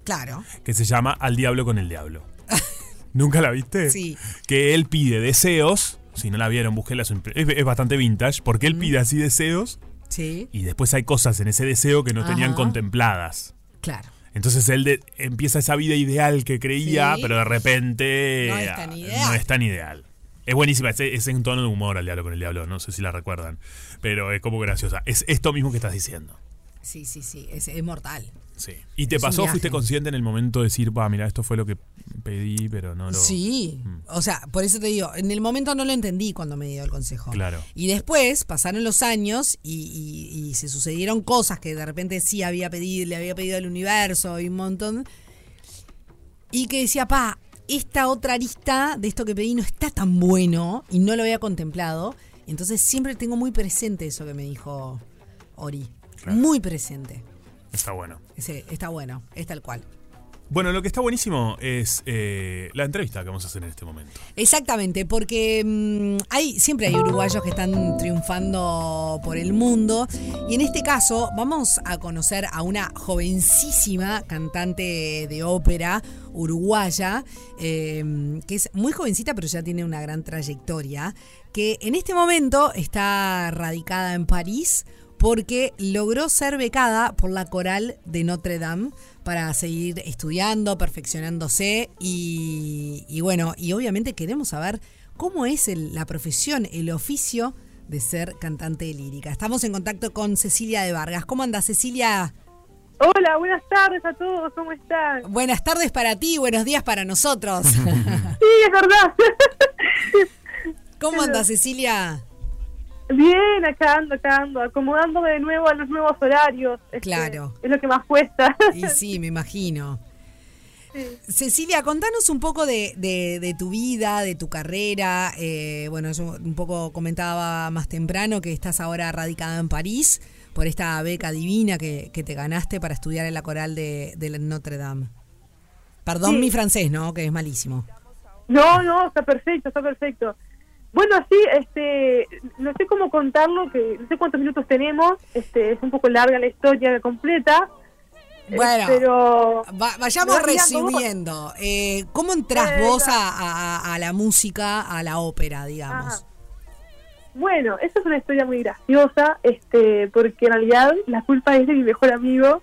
Claro. que se llama Al Diablo con el Diablo. ¿Nunca la viste? Sí. Que él pide deseos. Si no la vieron, búsquela. Es, es- es bastante vintage. Porque él pide así deseos Sí. y después hay cosas en ese deseo que no tenían contempladas. Claro. Entonces él de- empieza esa vida ideal que creía, Sí. pero de repente No es tan ideal. no es tan ideal. Es buenísima, es, es en tono de humor al diablo con el diablo, no sé si la recuerdan, pero es como graciosa. Es esto mismo que estás diciendo. Sí, sí, sí. Es, es mortal. Sí. ¿Y te Es pasó? ¿Fuiste consciente en el momento de decir, va, mira, esto fue lo que pedí, pero no lo. Sí. O sea, por eso te digo, en el momento no lo entendí cuando me dio el consejo. Claro. Y después pasaron los años y, y- y se sucedieron cosas que de repente sí había pedido, le había pedido al universo y un montón. Y que decía, pa, esta otra arista de esto que pedí no está tan bueno y no lo había contemplado. Entonces siempre tengo muy presente eso que me dijo Ori. Claro. Muy presente. Está bueno. Ese, está bueno, es tal cual. Bueno, lo que está buenísimo es eh, la entrevista que vamos a hacer en este momento. Exactamente, porque mm, hay siempre hay uruguayos que están triunfando por el mundo y en este caso vamos a conocer a una jovencísima cantante de ópera uruguaya eh, que es muy jovencita pero ya tiene una gran trayectoria que en este momento está radicada en París porque logró ser becada por la coral de Notre Dame para seguir estudiando, perfeccionándose y, y bueno, y obviamente queremos saber cómo es el- la profesión, el oficio de ser cantante lírica. Estamos en contacto con Cecilia de Vargas. ¿Cómo anda Cecilia? Hola, buenas tardes a todos, ¿cómo están? Buenas tardes para ti, buenos días para nosotros. Sí, es verdad. ¿Cómo anda Cecilia? Bien, acá ando, acá ando, acomodándome de nuevo a los nuevos horarios. Este, Claro. Es lo que más cuesta. Y sí, me imagino. Cecilia, contanos un poco de, de- de tu vida, de tu carrera. Eh, bueno, yo un poco comentaba más temprano que estás ahora radicada en París por esta beca divina que, que te ganaste para estudiar en la coral de, de Notre Dame. Perdón Sí. mi francés, ¿no? Que es malísimo. No, no, está perfecto, está perfecto. Bueno, sí, este, no sé cómo contarlo, que no sé cuántos minutos tenemos, este, es un poco larga la historia completa. eh, Bueno, pero Va- vayamos resumiendo. Eh, ¿Cómo entras Eh, vos a, a- a la música, a la ópera, digamos? Ajá. Bueno, esa es una historia muy graciosa, este, porque en realidad la culpa es de mi mejor amigo,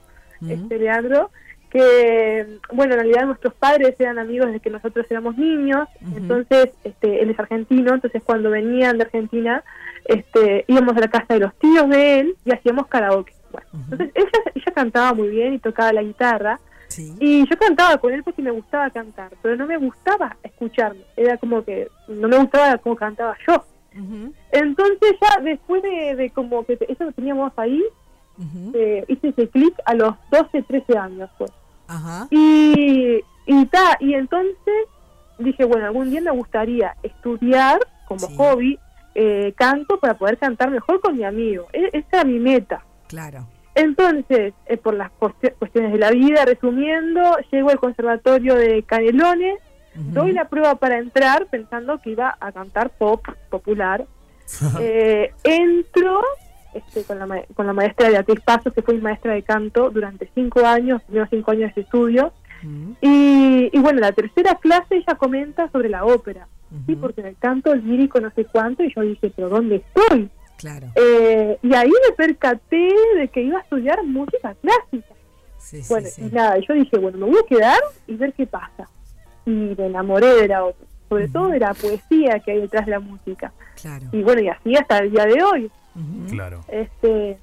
este Leandro, que bueno, en realidad nuestros padres eran amigos desde que nosotros éramos niños, entonces este, él es argentino, entonces cuando venían de Argentina, este, íbamos a la casa de los tíos de él y hacíamos karaoke. Bueno, entonces ella, ella cantaba muy bien y tocaba la guitarra. Y yo cantaba con él porque me gustaba cantar, pero no me gustaba escucharme. Era como que no me gustaba cómo cantaba yo. Entonces ya después de, de como que eso lo teníamos ahí, eh, hice ese clic a los 12, 13 años. Pues. Ajá. Y, y, ta, y entonces dije, bueno, algún día me gustaría estudiar como hobby eh, canto para poder cantar mejor con mi amigo. E- esa era mi meta. Claro. Entonces, eh, por las cuesti- cuestiones de la vida, resumiendo, llego al conservatorio de Canelones, doy la prueba para entrar pensando que iba a cantar pop popular. Eh, entro este, con, la, con la maestra Beatriz Pasos, que fue mi maestra de canto durante cinco años, primeros cinco años de estudio. Y, y bueno, la tercera clase ella comenta sobre la ópera. Sí, porque en el canto lírico no sé cuánto, y yo dije, pero ¿dónde estoy? Claro. Eh, y ahí me percaté de que iba a estudiar música clásica. Sí, bueno, y nada, yo dije, bueno, me voy a quedar y ver qué pasa. Y me enamoré de la ópera, sobre todo de la poesía que hay detrás de la música. Claro. Y bueno, y así hasta el día de hoy. Claro. Este,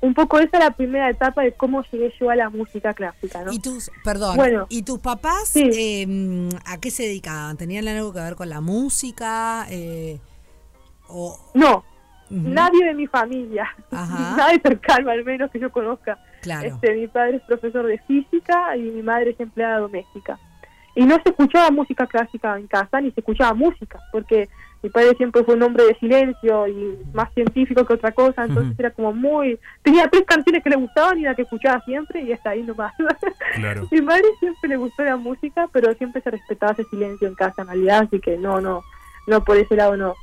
un poco esa es la primera etapa de cómo llegué yo a la música clásica, ¿no? Y tus, perdón, Bueno. ¿y tus papás eh, a qué se dedicaban? ¿Tenían algo que ver con la música? Eh, o, No, nadie de mi familia, Ajá. nadie cercano al menos que yo conozca. Claro. Este, mi padre es profesor de física y mi madre es empleada doméstica. Y no se escuchaba música clásica en casa, ni se escuchaba música, porque mi padre siempre fue un hombre de silencio y más científico que otra cosa, entonces era como muy... Tenía tres canciones que le gustaban y la que escuchaba siempre y hasta ahí nomás. Claro. mi madre siempre le gustó la música, pero siempre se respetaba ese silencio en casa en realidad, así que no, no, no por ese lado no.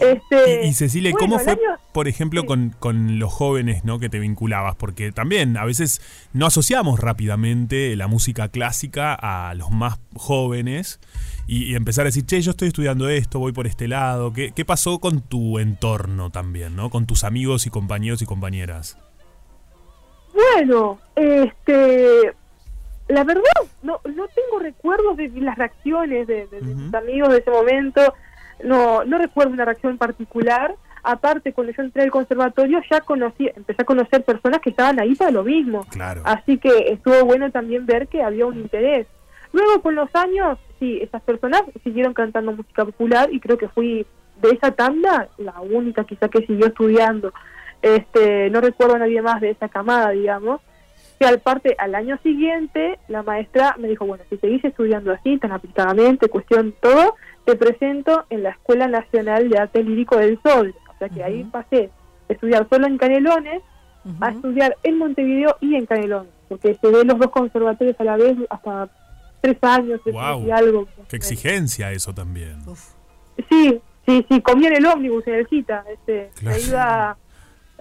Este, Y, y Cecilia, bueno, ¿cómo fue, año- por ejemplo, con, con los jóvenes ¿no? que te vinculabas? Porque también a veces no asociamos rápidamente la música clásica a los más jóvenes y, y empezar a decir, che, yo estoy estudiando esto, voy por este lado. ¿Qué, qué pasó con tu entorno también, ¿no? con tus amigos y compañeros y compañeras? Bueno, este, la verdad, no, no tengo recuerdos de las reacciones de, de- de mis amigos de ese momento. No, no recuerdo una reacción particular. Aparte, cuando yo entré al conservatorio, ya conocí, empecé a conocer personas que estaban ahí para lo mismo. Claro. Así que estuvo bueno también ver que había un interés. Luego, con los años, sí, esas personas siguieron cantando música popular y creo que fui de esa tanda la única quizá que siguió estudiando. Este, no recuerdo a nadie más de esa camada, digamos. Que al parte, al año siguiente, la maestra me dijo, bueno, si seguís estudiando así, tan aplicadamente, cuestión todo, te presento en la Escuela Nacional de Arte Lírico del Sol. O sea que ahí pasé de estudiar solo en Canelones a estudiar en Montevideo y en Canelones, porque se ven los dos conservatorios a la vez hasta tres años, tres años y ¡Wow! algo. Qué exigencia eso también. Sí, sí, sí, comía en el ómnibus, en el cita. Este, Claro. me iba,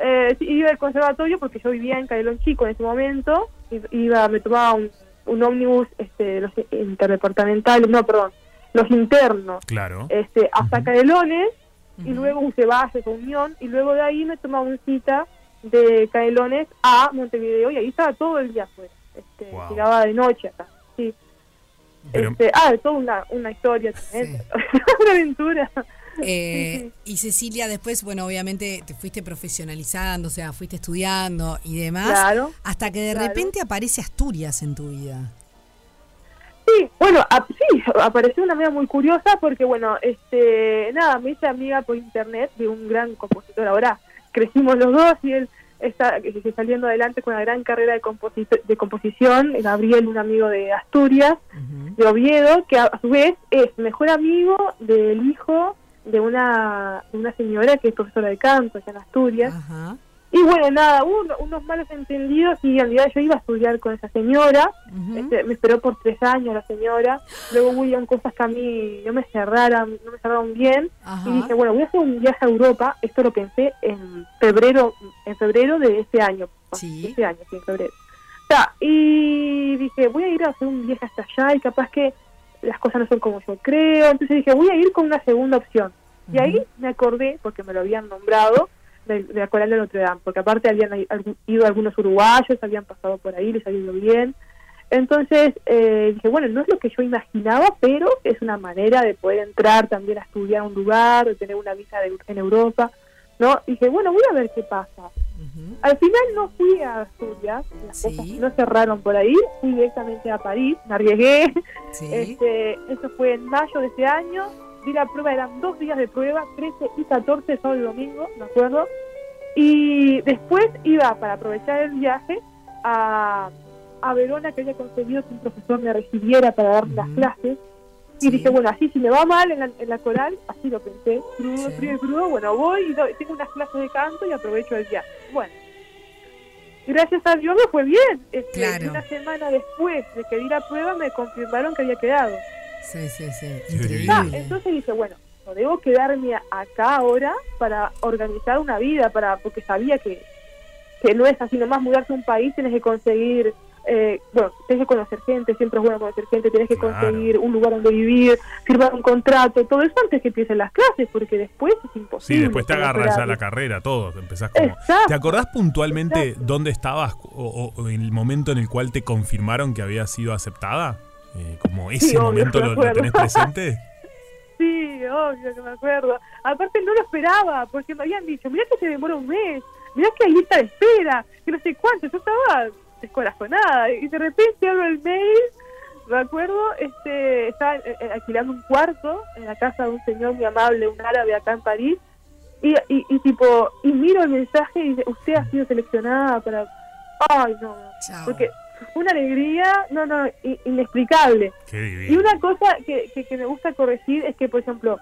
eh, sí, iba al conservatorio porque yo vivía en Cailón Chico en ese momento. Iba, me tomaba un, un ómnibus, este, los interdepartamentales, no, perdón, los internos, Claro. este, hasta Canelones y luego un Ceballos, Unión, y luego de ahí me tomaba un cita de Canelones a Montevideo y ahí estaba todo el día afuera. Este, Wow. Llegaba de noche acá, sí. Pero- Este, ah, es toda una, una historia tremenda, una aventura. Eh, y Cecilia, después, bueno, obviamente te fuiste profesionalizando, o sea, fuiste estudiando y demás. Claro, Hasta que de claro. repente aparece Asturias en tu vida. Sí, bueno, sí, apareció una manera muy curiosa porque, bueno, este, nada, me hice amiga por internet de un gran compositor. Ahora crecimos los dos y él está eh, saliendo adelante con una gran carrera de composición. Gabriel, un amigo de Asturias, de Oviedo, que a, a su vez es mejor amigo del hijo de una, de una señora que es profesora de canto allá en Asturias. Y bueno, nada, hubo unos malos entendidos y en realidad yo iba a estudiar con esa señora. Este, me esperó por tres años la señora. Luego hubo cosas que a mí no me cerraran, no me cerraron bien. Ajá. Y dije, bueno, voy a hacer un viaje a Europa. Esto lo pensé en febrero, en febrero de este año. Sí. Este año, sí, en febrero. O sea, y dije, voy a ir a hacer un viaje hasta allá y capaz que las cosas no son como yo creo. Entonces dije, voy a ir con una segunda opción. Y ahí me acordé, porque me lo habían nombrado, de, de la Coral de Notre Dame, porque aparte habían ido algunos uruguayos, habían pasado por ahí, les había ido bien. Entonces eh, dije, bueno, no es lo que yo imaginaba, pero es una manera de poder entrar también a estudiar un lugar, de tener una visa de- en Europa, ¿no? Y dije, bueno, voy a ver qué pasa. Al final no fui a Asturias, las cosas no cerraron por ahí, fui directamente a París, me arriesgué. Sí. Este, eso fue en mayo de ese año di la prueba, eran dos días de prueba, 13 y 14, sábado y domingo, me acuerdo. Y después iba para aprovechar el viaje a, a Verona, que había conseguido que un profesor me recibiera para darme las clases. Y dije, bueno, así si me va mal en la, en la coral, así lo pensé, crudo, frío y crudo, bueno, voy y doy- tengo unas clases de canto y aprovecho el viaje. Bueno, gracias a Dios me fue bien. Este, Claro. Una semana después de que di la prueba me confirmaron que había quedado. Sí, sí, sí. Ah, entonces dije, bueno, no debo quedarme acá ahora para organizar una vida, para porque sabía que, que no es así nomás mudarse a un país, tienes que conseguir, eh, bueno, tienes que conocer gente, siempre es bueno conocer gente, tienes que conseguir un lugar donde vivir, firmar un contrato, todo eso antes que empiecen las clases, porque después es imposible. Sí, después te agarras ya la carrera, todo. Empezás como. Exacto. ¿Te acordás puntualmente dónde estabas o, el momento en el cual te confirmaron que había sido aceptada? Eh, como ese Sí, momento me lo, tenés presente. Sí, obvio que me acuerdo. Aparte no lo esperaba, porque me habían dicho, mira que se demora un mes, mira que hay lista de espera, que no sé cuánto, yo estaba descorazonada. Y de repente abro el mail, me acuerdo, este, estaba eh, eh, alquilando un cuarto en la casa de un señor muy amable, un árabe acá en París, y, y, y tipo, y miro el mensaje y dice, usted ha sido seleccionada para... Ay, no, porque una alegría, no, no, inexplicable. Qué. Y una cosa que, que, que me gusta corregir es que, por ejemplo,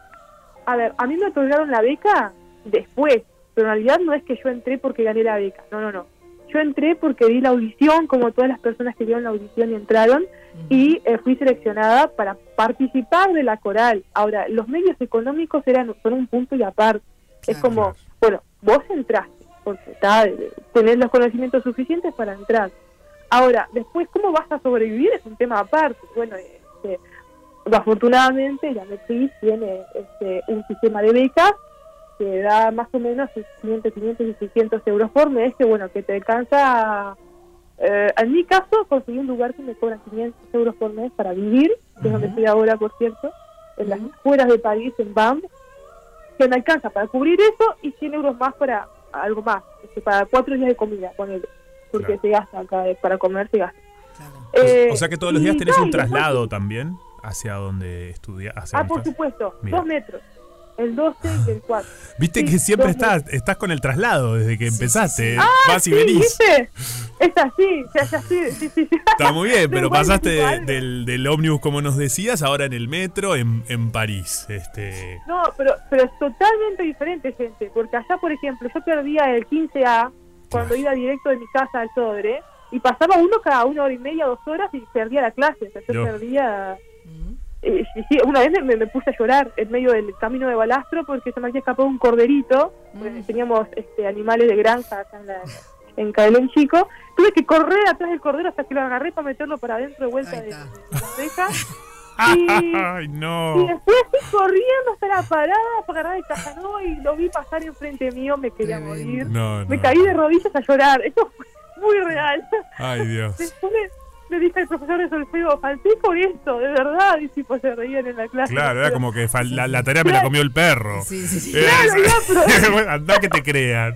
a ver, a mí me otorgaron la beca después, pero en realidad no es que yo entré porque gané la beca, no, no, no. Yo entré porque di la audición, como todas las personas que dieron la audición y entraron, y eh, fui seleccionada para participar de la coral. Ahora, los medios económicos eran son un punto y aparte. es como, bueno, vos entraste, porque eh, tenés los conocimientos suficientes para entrar. Ahora, después, ¿cómo vas a sobrevivir? Es un tema aparte. Bueno, este, afortunadamente la MEPRIS tiene este, un sistema de becas que da más o menos 500, 500 y 600 euros por mes, que bueno, que te alcanza, eh, en mi caso, conseguí un lugar que me cobran 500 euros por mes para vivir, que es donde estoy ahora, por cierto, en las afueras de París, en BAM, que me alcanza para cubrir eso y 100 euros más para algo más, este, para cuatro días de comida, ponele, porque se gasta acá, para comer se gasta. Eh, o sea que todos los días tenés un traslado también hacia donde estudias. Ah, por supuesto, Mira. dos metros. El 12 y el 4. Viste que siempre estás, estás con el traslado desde que empezaste. ¿eh? Ah, Vas y sí, venís. ¿viste? Es así, ya, ya sí, sí, sí. sí. Está muy bien, pero pasaste de- igual. del, del ómnibus, como nos decías, ahora en el metro en, en París. Este, No, pero, pero es totalmente diferente, gente. Porque allá, por ejemplo, yo perdía el 15A cuando iba directo de mi casa al Sodre y pasaba uno cada una hora y media, dos horas y perdía la clase. O sea, yo Yo. perdía. Eh, sí, sí, una vez me, me puse a llorar en medio del camino de balastro porque se me había escapado un corderito. porque Teníamos este, animales de granja acá en, la, en Cadelón Chico. Tuve que correr atrás del cordero hasta que lo agarré para meterlo para adentro de vuelta de, de la reja. Y, Ay, no. y después fui corriendo hasta la parada para agarrar el cajanó y lo vi pasar enfrente mío, me quería morir. No, Me caí de rodillas a llorar. Eso fue muy real. Ay, Dios. Después le, dije al profesor de solfeo, falté por esto, de verdad. Y tipo se reían en la clase. Claro, era como que fal- la, la tarea me la comió el perro. Sí, sí, sí. Era Claro, no, pero- Andá que te crean.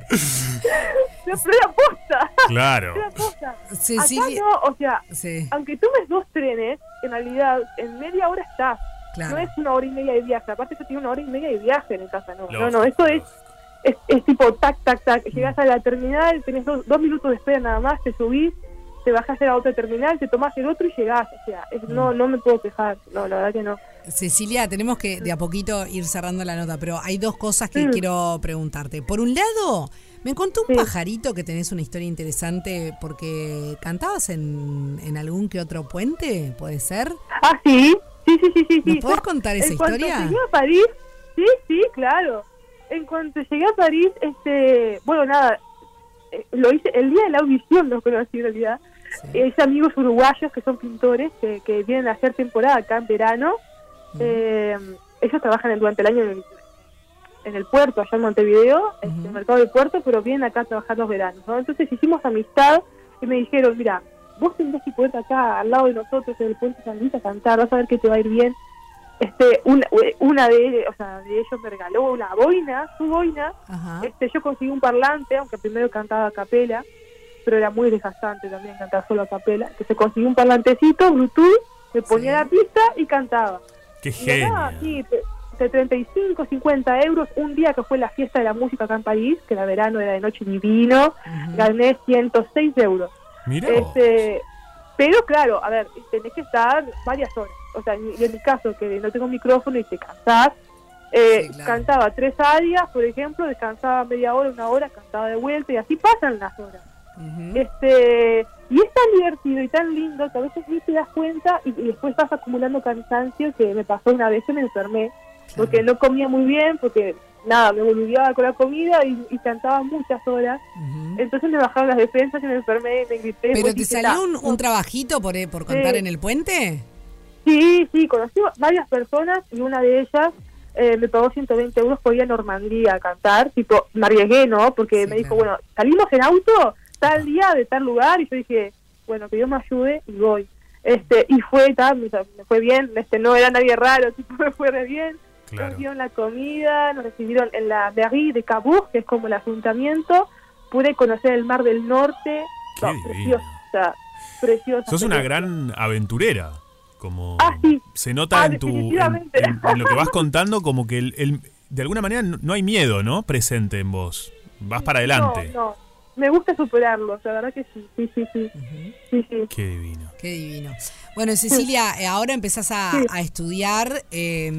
No, pero era posta. Claro. Era posta. Cecilia- Acá no, o sea, Sí. aunque tomes dos trenes, en realidad en media hora estás. Claro. No es una hora y media de viaje. Aparte, yo tengo una hora y media de viaje en casa. No, no, no. Eso es, es, es tipo tac, tac, tac. Llegas a la terminal, tenés dos, dos minutos de espera nada más, te subís, te bajás a otra terminal, te tomás el otro y llegás. O sea, es- no, no me puedo quejar. No, la verdad que no. Cecilia, tenemos que de a poquito ir cerrando la nota, pero hay dos cosas que Mm. quiero preguntarte. Por un lado, me contó un pajarito que tenés una historia interesante porque cantabas en, en algún que otro puente, ¿puede ser? Ah, sí, sí, sí, sí, sí. ¿Nos sí. podés contar esa en cuanto historia? llegué a París, sí, sí, claro. En cuanto llegué a París, este, bueno, nada, eh, lo hice el día de la audición, lo conocí en realidad. Es amigos uruguayos que son pintores que, que vienen a hacer temporada acá en verano. Eh, ellos trabajan durante el año en el, en el puerto, allá en Montevideo, en el mercado del puerto, pero vienen acá a trabajar los veranos. ¿no? Entonces hicimos amistad y me dijeron, mira, vos tendrás que poder acá al lado de nosotros en el puente San Luis a cantar, vas a ver que te va a ir bien. Este, una, una de, o sea, de ellos me regaló una boina, su boina. Este, yo conseguí un parlante, aunque primero cantaba a capela, pero era muy desgastante también cantar solo a capela. Entonces conseguí un parlantecito, Bluetooth, me ponía la pista y cantaba. Qué Y genio. sí, sé, 35, 50 euros. Un día que fue la fiesta de la música acá en París, que era verano, era de noche divino, gané 106 euros. Mira. Este, pero claro, a ver, tenés que estar varias horas. O sea, y en mi caso, que no tengo micrófono y te cansás, eh, cantaba tres áreas, por ejemplo, descansaba media hora, una hora, cantaba de vuelta y así pasan las horas. Este Y es tan divertido y tan lindo que a veces ni te das cuenta y, y después vas acumulando cansancio que me pasó una vez que me enfermé porque no comía muy bien, porque nada, me volvía con la comida y, y cantaba muchas horas. Entonces me bajaron las defensas y me enfermé, me grité. ¿Pero te dije, salió un, un trabajito por, eh, por cantar Sí. en el puente? Sí, sí, conocí varias personas y una de ellas eh, me pagó 120 euros por ir a Normandía a cantar. Tipo, me arriesgué, ¿no? Porque me dijo, bueno, salimos en auto tal día de tal lugar y yo dije, bueno, que Dios me ayude y voy. Este, y fue, tal, me, me fue bien, este, no era nadie raro, tipo, me fue re bien. Claro. Nos dieron la comida, nos recibieron en la mairie de Cabourg, que es como el ayuntamiento. Pude conocer el Mar del Norte. Qué No, preciosa, preciosa. Sos una gran aventurera. Como Ah, sí. se nota Ah, en tu en, en- en lo que vas contando como que el, el- de alguna manera no, no hay miedo, ¿no? Presente en vos. Vas para adelante. No, no. Me gusta superarlo, la verdad que sí, sí, sí, sí. sí, sí. Qué divino. Qué divino. Bueno, Cecilia, eh, ahora empezás a, Sí. a estudiar eh,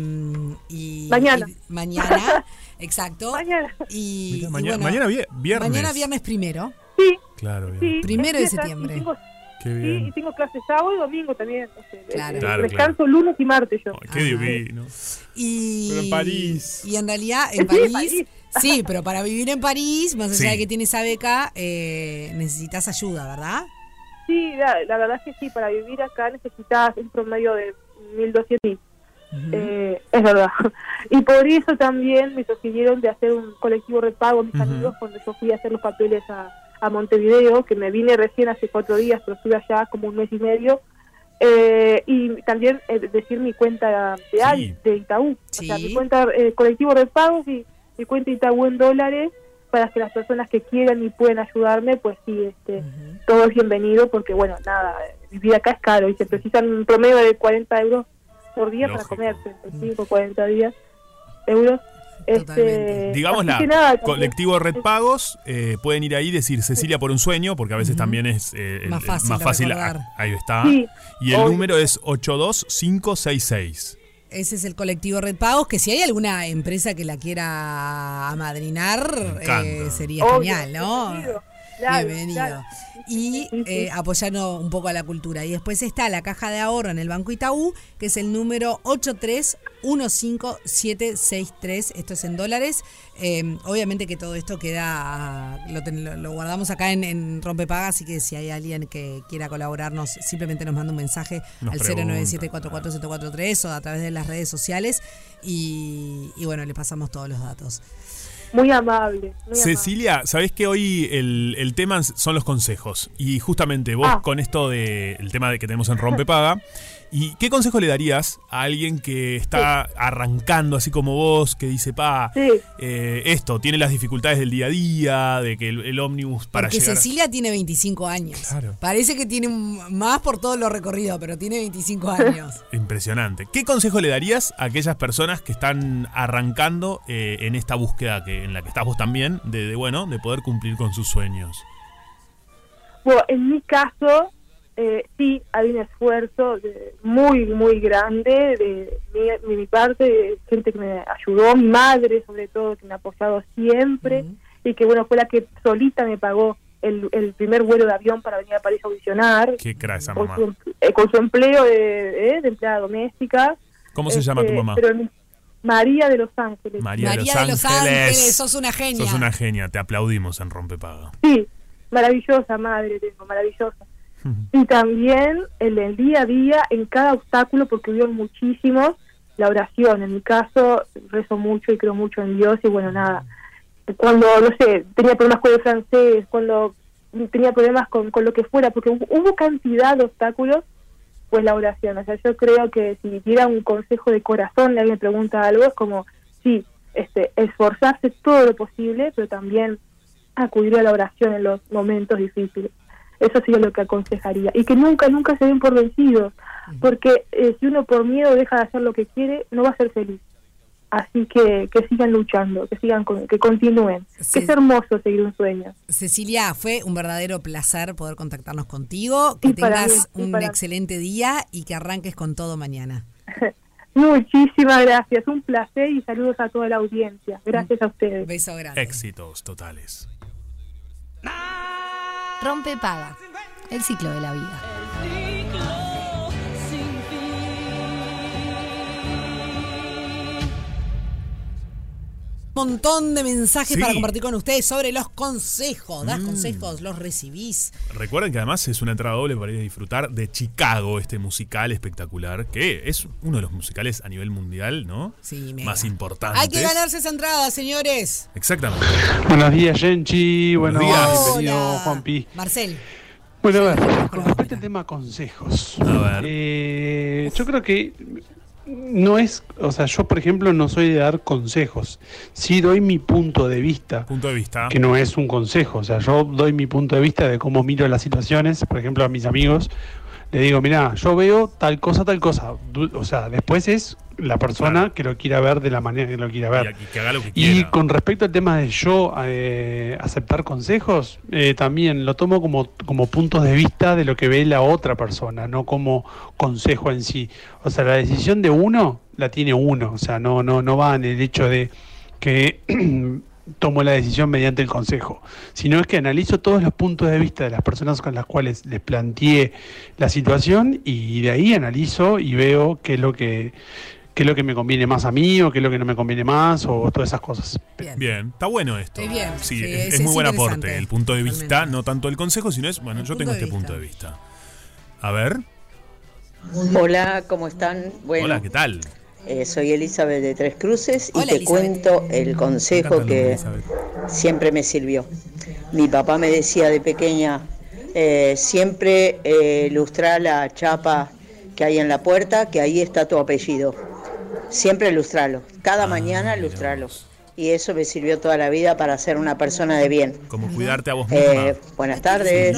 y... Mañana. y- mañana, exacto. Mañana. Y, Mirá, y mañana- bueno, mañana vie- viernes. Mañana viernes primero. Sí, Claro, bien. Primero de septiembre. y tengo- Qué Sí, bien. y tengo clases sábado y domingo también. o sea, Claro. eh, Claro, descanso lunes y martes yo. Qué divino. Y, Pero en París. Y en realidad en Sí, París, París. sí, pero para vivir en París, más allá Sí. de que tienes esa beca, eh, necesitas ayuda, ¿verdad? Sí, la, la verdad es que sí, para vivir acá necesitas un promedio de 1.200. Eh, es verdad. Y por eso también me sugirieron de hacer un colectivo repago mis Ujú. amigos cuando yo fui a hacer los papeles a, a Montevideo, que me vine recién hace cuatro días, pero estuve allá como un mes y medio. Eh, y también eh, decir mi cuenta de, Sí. De Itaú. O sea, mi cuenta eh, colectivo repagos y mi cuenta Itaú en dólares para que las personas que quieran y pueden ayudarme, pues sí, este, todo es bienvenido porque, bueno, nada, eh, vivir acá es caro y se precisan un promedio de 40 euros por día Lógico. para comer, 35, 40 días, euros. Este, Digamos así la que nada, también- colectivo Red Pagos, eh, pueden ir ahí y decir Cecilia por un sueño, porque a veces también es eh, Más fácil más fácil. ah, Ahí está. Sí, y el obvio. número es 82566. Ese es el colectivo Red Pagos, que si hay alguna empresa que la quiera amadrinar, eh, sería Obvio, genial, ¿no? Bienvenido, claro, Bienvenido. claro. Y eh, apoyando un poco a la cultura. Y después está la caja de ahorro en el Banco Itaú, que es el número 8315763. Esto es en dólares. Eh, obviamente que todo esto queda, lo, ten- lo- lo guardamos acá en, en Rompepaga, así que si hay alguien que quiera colaborarnos, simplemente nos manda un mensaje Nos al pregunta, 097444743 o a través de las redes sociales. Y, y bueno, le pasamos todos los datos. Muy amable. muy Cecilia, sabés que hoy el, el tema son los consejos. Y justamente vos Ah. con esto de el tema de que tenemos en Rompepaga. ¿Y qué consejo le darías a alguien que está arrancando así como vos, que dice, pa, Sí. eh, esto, tiene las dificultades del día a día, de que el, el ómnibus para Porque llegar... Cecilia tiene 25 años. Claro. Parece que tiene más por todo lo recorrido, pero tiene 25 años. Impresionante. ¿Qué consejo le darías a aquellas personas que están arrancando eh, en esta búsqueda que, en la que estás vos también, de, de, bueno, de poder cumplir con sus sueños? Bueno, en mi caso, eh, sí hay un esfuerzo de- muy, muy grande de mi, de mi parte, de gente que me ayudó, mi madre sobre todo, que me ha apoyado siempre y que, bueno, fue la que solita me pagó el, el primer vuelo de avión para venir a París a audicionar. Qué esa Con mamá. su, eh, con su empleo de, eh, de empleada doméstica. ¿Cómo se llama tu Este, mamá? pero María de Los Ángeles. María, María de de Los Los Ángeles. Ángeles, sos una genia. Sos una genia, te aplaudimos en Rompepaga. Sí, maravillosa madre tengo, maravillosa. Y también en el día a día, en cada obstáculo, porque hubieron muchísimos, la oración. En mi caso, rezo mucho y creo mucho en Dios y bueno, nada. Cuando, no sé, tenía problemas con el francés, cuando tenía problemas con, con lo que fuera, porque hubo, cantidad de obstáculos, pues la oración. O sea, yo creo que si diera un consejo de corazón, alguien pregunta algo, es como, sí, este, esforzarse todo lo posible, pero también acudir a la oración en los momentos difíciles. Eso sería lo que aconsejaría. Y que nunca, nunca se den por vencidos, porque eh, si uno por miedo deja de hacer lo que quiere, no va a ser feliz. Así que que sigan luchando, que sigan con- que continúen. Sí. Que es hermoso seguir un sueño. Cecilia, fue un verdadero placer poder contactarnos contigo. Que tengas mí, un excelente día y que arranques con todo mañana. Muchísimas gracias, un placer y saludos a toda la audiencia. Gracias a ustedes. Beso grande. Éxitos totales. Rompe paga. El ciclo de la vida. Montón de mensajes Sí. para compartir con ustedes sobre los consejos. ¿Das Mm. consejos? ¿Los recibís? Recuerden que además es una entrada doble para ir a disfrutar de Chicago, este musical espectacular, que es uno de los musicales a nivel mundial, ¿no? Sí, mega. Más importantes. Hay que ganarse esa entrada, señores. Exactamente. Buenos días, Genchi. Bueno, Buenos días. bienvenido, Hola. Juanpi. Marcel. Bueno, a ver, con respecto al tema consejos. A ver. eh, yo creo que no es, o sea, yo por ejemplo no soy de dar consejos. Sí doy mi punto de vista. Punto de vista. Que no es un consejo, o sea, yo doy mi punto de vista de cómo miro las situaciones, por ejemplo, a mis amigos. Le digo, mira, yo veo tal cosa, tal cosa. O sea, después es la persona que lo quiera ver de la manera que lo quiera ver. Y que haga lo que Y quiera. con respecto al tema de yo eh, aceptar consejos, eh, también lo tomo como, como puntos de vista de lo que ve la otra persona, no como consejo en sí. O sea, la decisión de uno la tiene uno, o sea, no, no, no va en el hecho de que tomo la decisión mediante el consejo, sino es que analizo todos los puntos de vista de las personas con las cuales les planteé la situación y de ahí analizo y veo qué es lo que qué es lo que me conviene más a mí o qué es lo que no me conviene más o todas esas cosas. Bien, está bueno esto. Bien. Sí, Sí, es, muy es buen aporte. El punto de vista, no tanto el consejo, sino es, bueno, yo tengo este vista. punto de vista. A ver. Hola, ¿cómo están? Bueno, Hola, ¿qué tal? Eh, soy Elizabeth de Tres Cruces y Hola, te Elizabeth. cuento el consejo que Elizabeth. siempre me sirvió. Mi papá me decía de pequeña, eh, siempre eh, lustrar la chapa que hay en la puerta, que ahí está tu apellido. Siempre lustralo, cada mañana lustralo. Y eso me sirvió toda la vida para ser una persona de bien. Como cuidarte a vos misma. Eh, buenas tardes.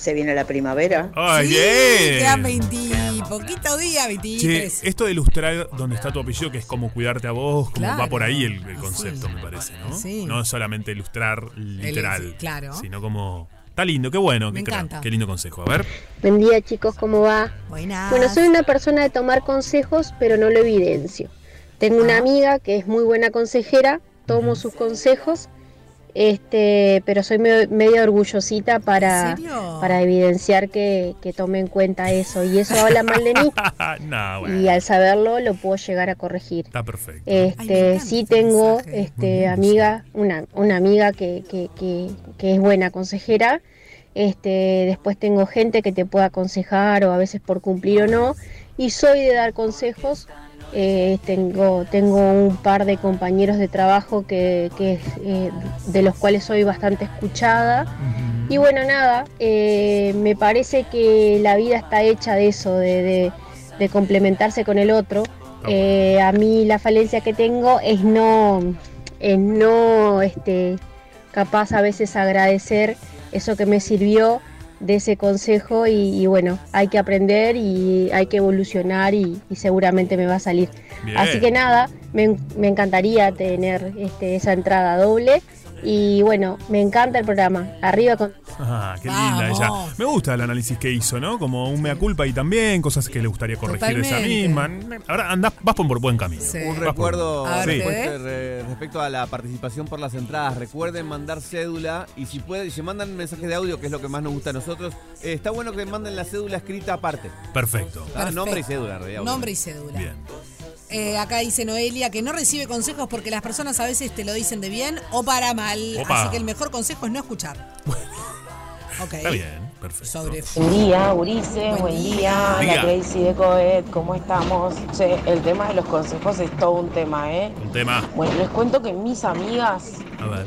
Se viene la primavera. ¡Ay, Sí, bien! Quedan 20 y poquito día, Che, 23. esto de ilustrar donde está tu apellido, que es como cuidarte a vos, como Claro. va por ahí el, el concepto, me parece, ¿no? Sí. No solamente ilustrar literal, sí, claro. sino como... Está lindo, qué bueno, Me qué, encanta. qué lindo consejo. A ver. Buen día chicos, ¿cómo va? Buenas. Bueno, soy una persona de tomar consejos, pero no lo evidencio. Tengo una amiga que es muy buena consejera, tomo sus consejos, este, pero soy me- medio orgullosita para, para evidenciar que, que tome en cuenta eso. Y eso habla mal de mí. no, bueno, Y al saberlo lo puedo llegar a corregir. está perfecto. Este, sí tengo este, amiga, una, una amiga que, que, que, que es buena consejera. Este, después tengo gente que te puede aconsejar o a veces por cumplir o no. Y soy de dar consejos. Eh, tengo, tengo un par de compañeros de trabajo que, que, eh, de los cuales soy bastante escuchada. Y bueno, nada, eh, me parece que la vida está hecha de eso, de, de- de complementarse con el otro. Eh, a mí la falencia que tengo es no, es no este, capaz a veces agradecer eso que me sirvió de ese consejo y, y bueno, hay que aprender y hay que evolucionar y, y seguramente me va a salir. Bien. Así que nada, me, me encantaría tener este, esa entrada doble y bueno, me encanta el programa. Arriba con... Ah, qué linda ella. Me gusta el análisis que hizo, ¿no? Como un mea culpa y también cosas que le gustaría corregir Totalmente. misma. Ahora andás, vas por buen camino. Sí. Un Vas recuerdo Sí. ¿qué? eh, respecto a la participación por las entradas. Recuerden mandar cédula y si pueden, si mandan mensajes de audio, que es lo que más nos gusta a nosotros, eh, está bueno que manden la cédula escrita aparte. Perfecto. Ah, nombre y cédula, en realidad, Nombre y cédula. Bien. Eh, acá dice Noelia que no recibe consejos porque las personas a veces te lo dicen de bien o para mal. Opa. Así que el mejor consejo es no escuchar. Está bien, perfecto. Sobre Buen día, Urice, Buen buen, día. día, la Crazy de Coed, ¿cómo estamos? Che, el tema de los consejos es todo un tema, ¿eh? Un tema. Bueno, les cuento que mis amigas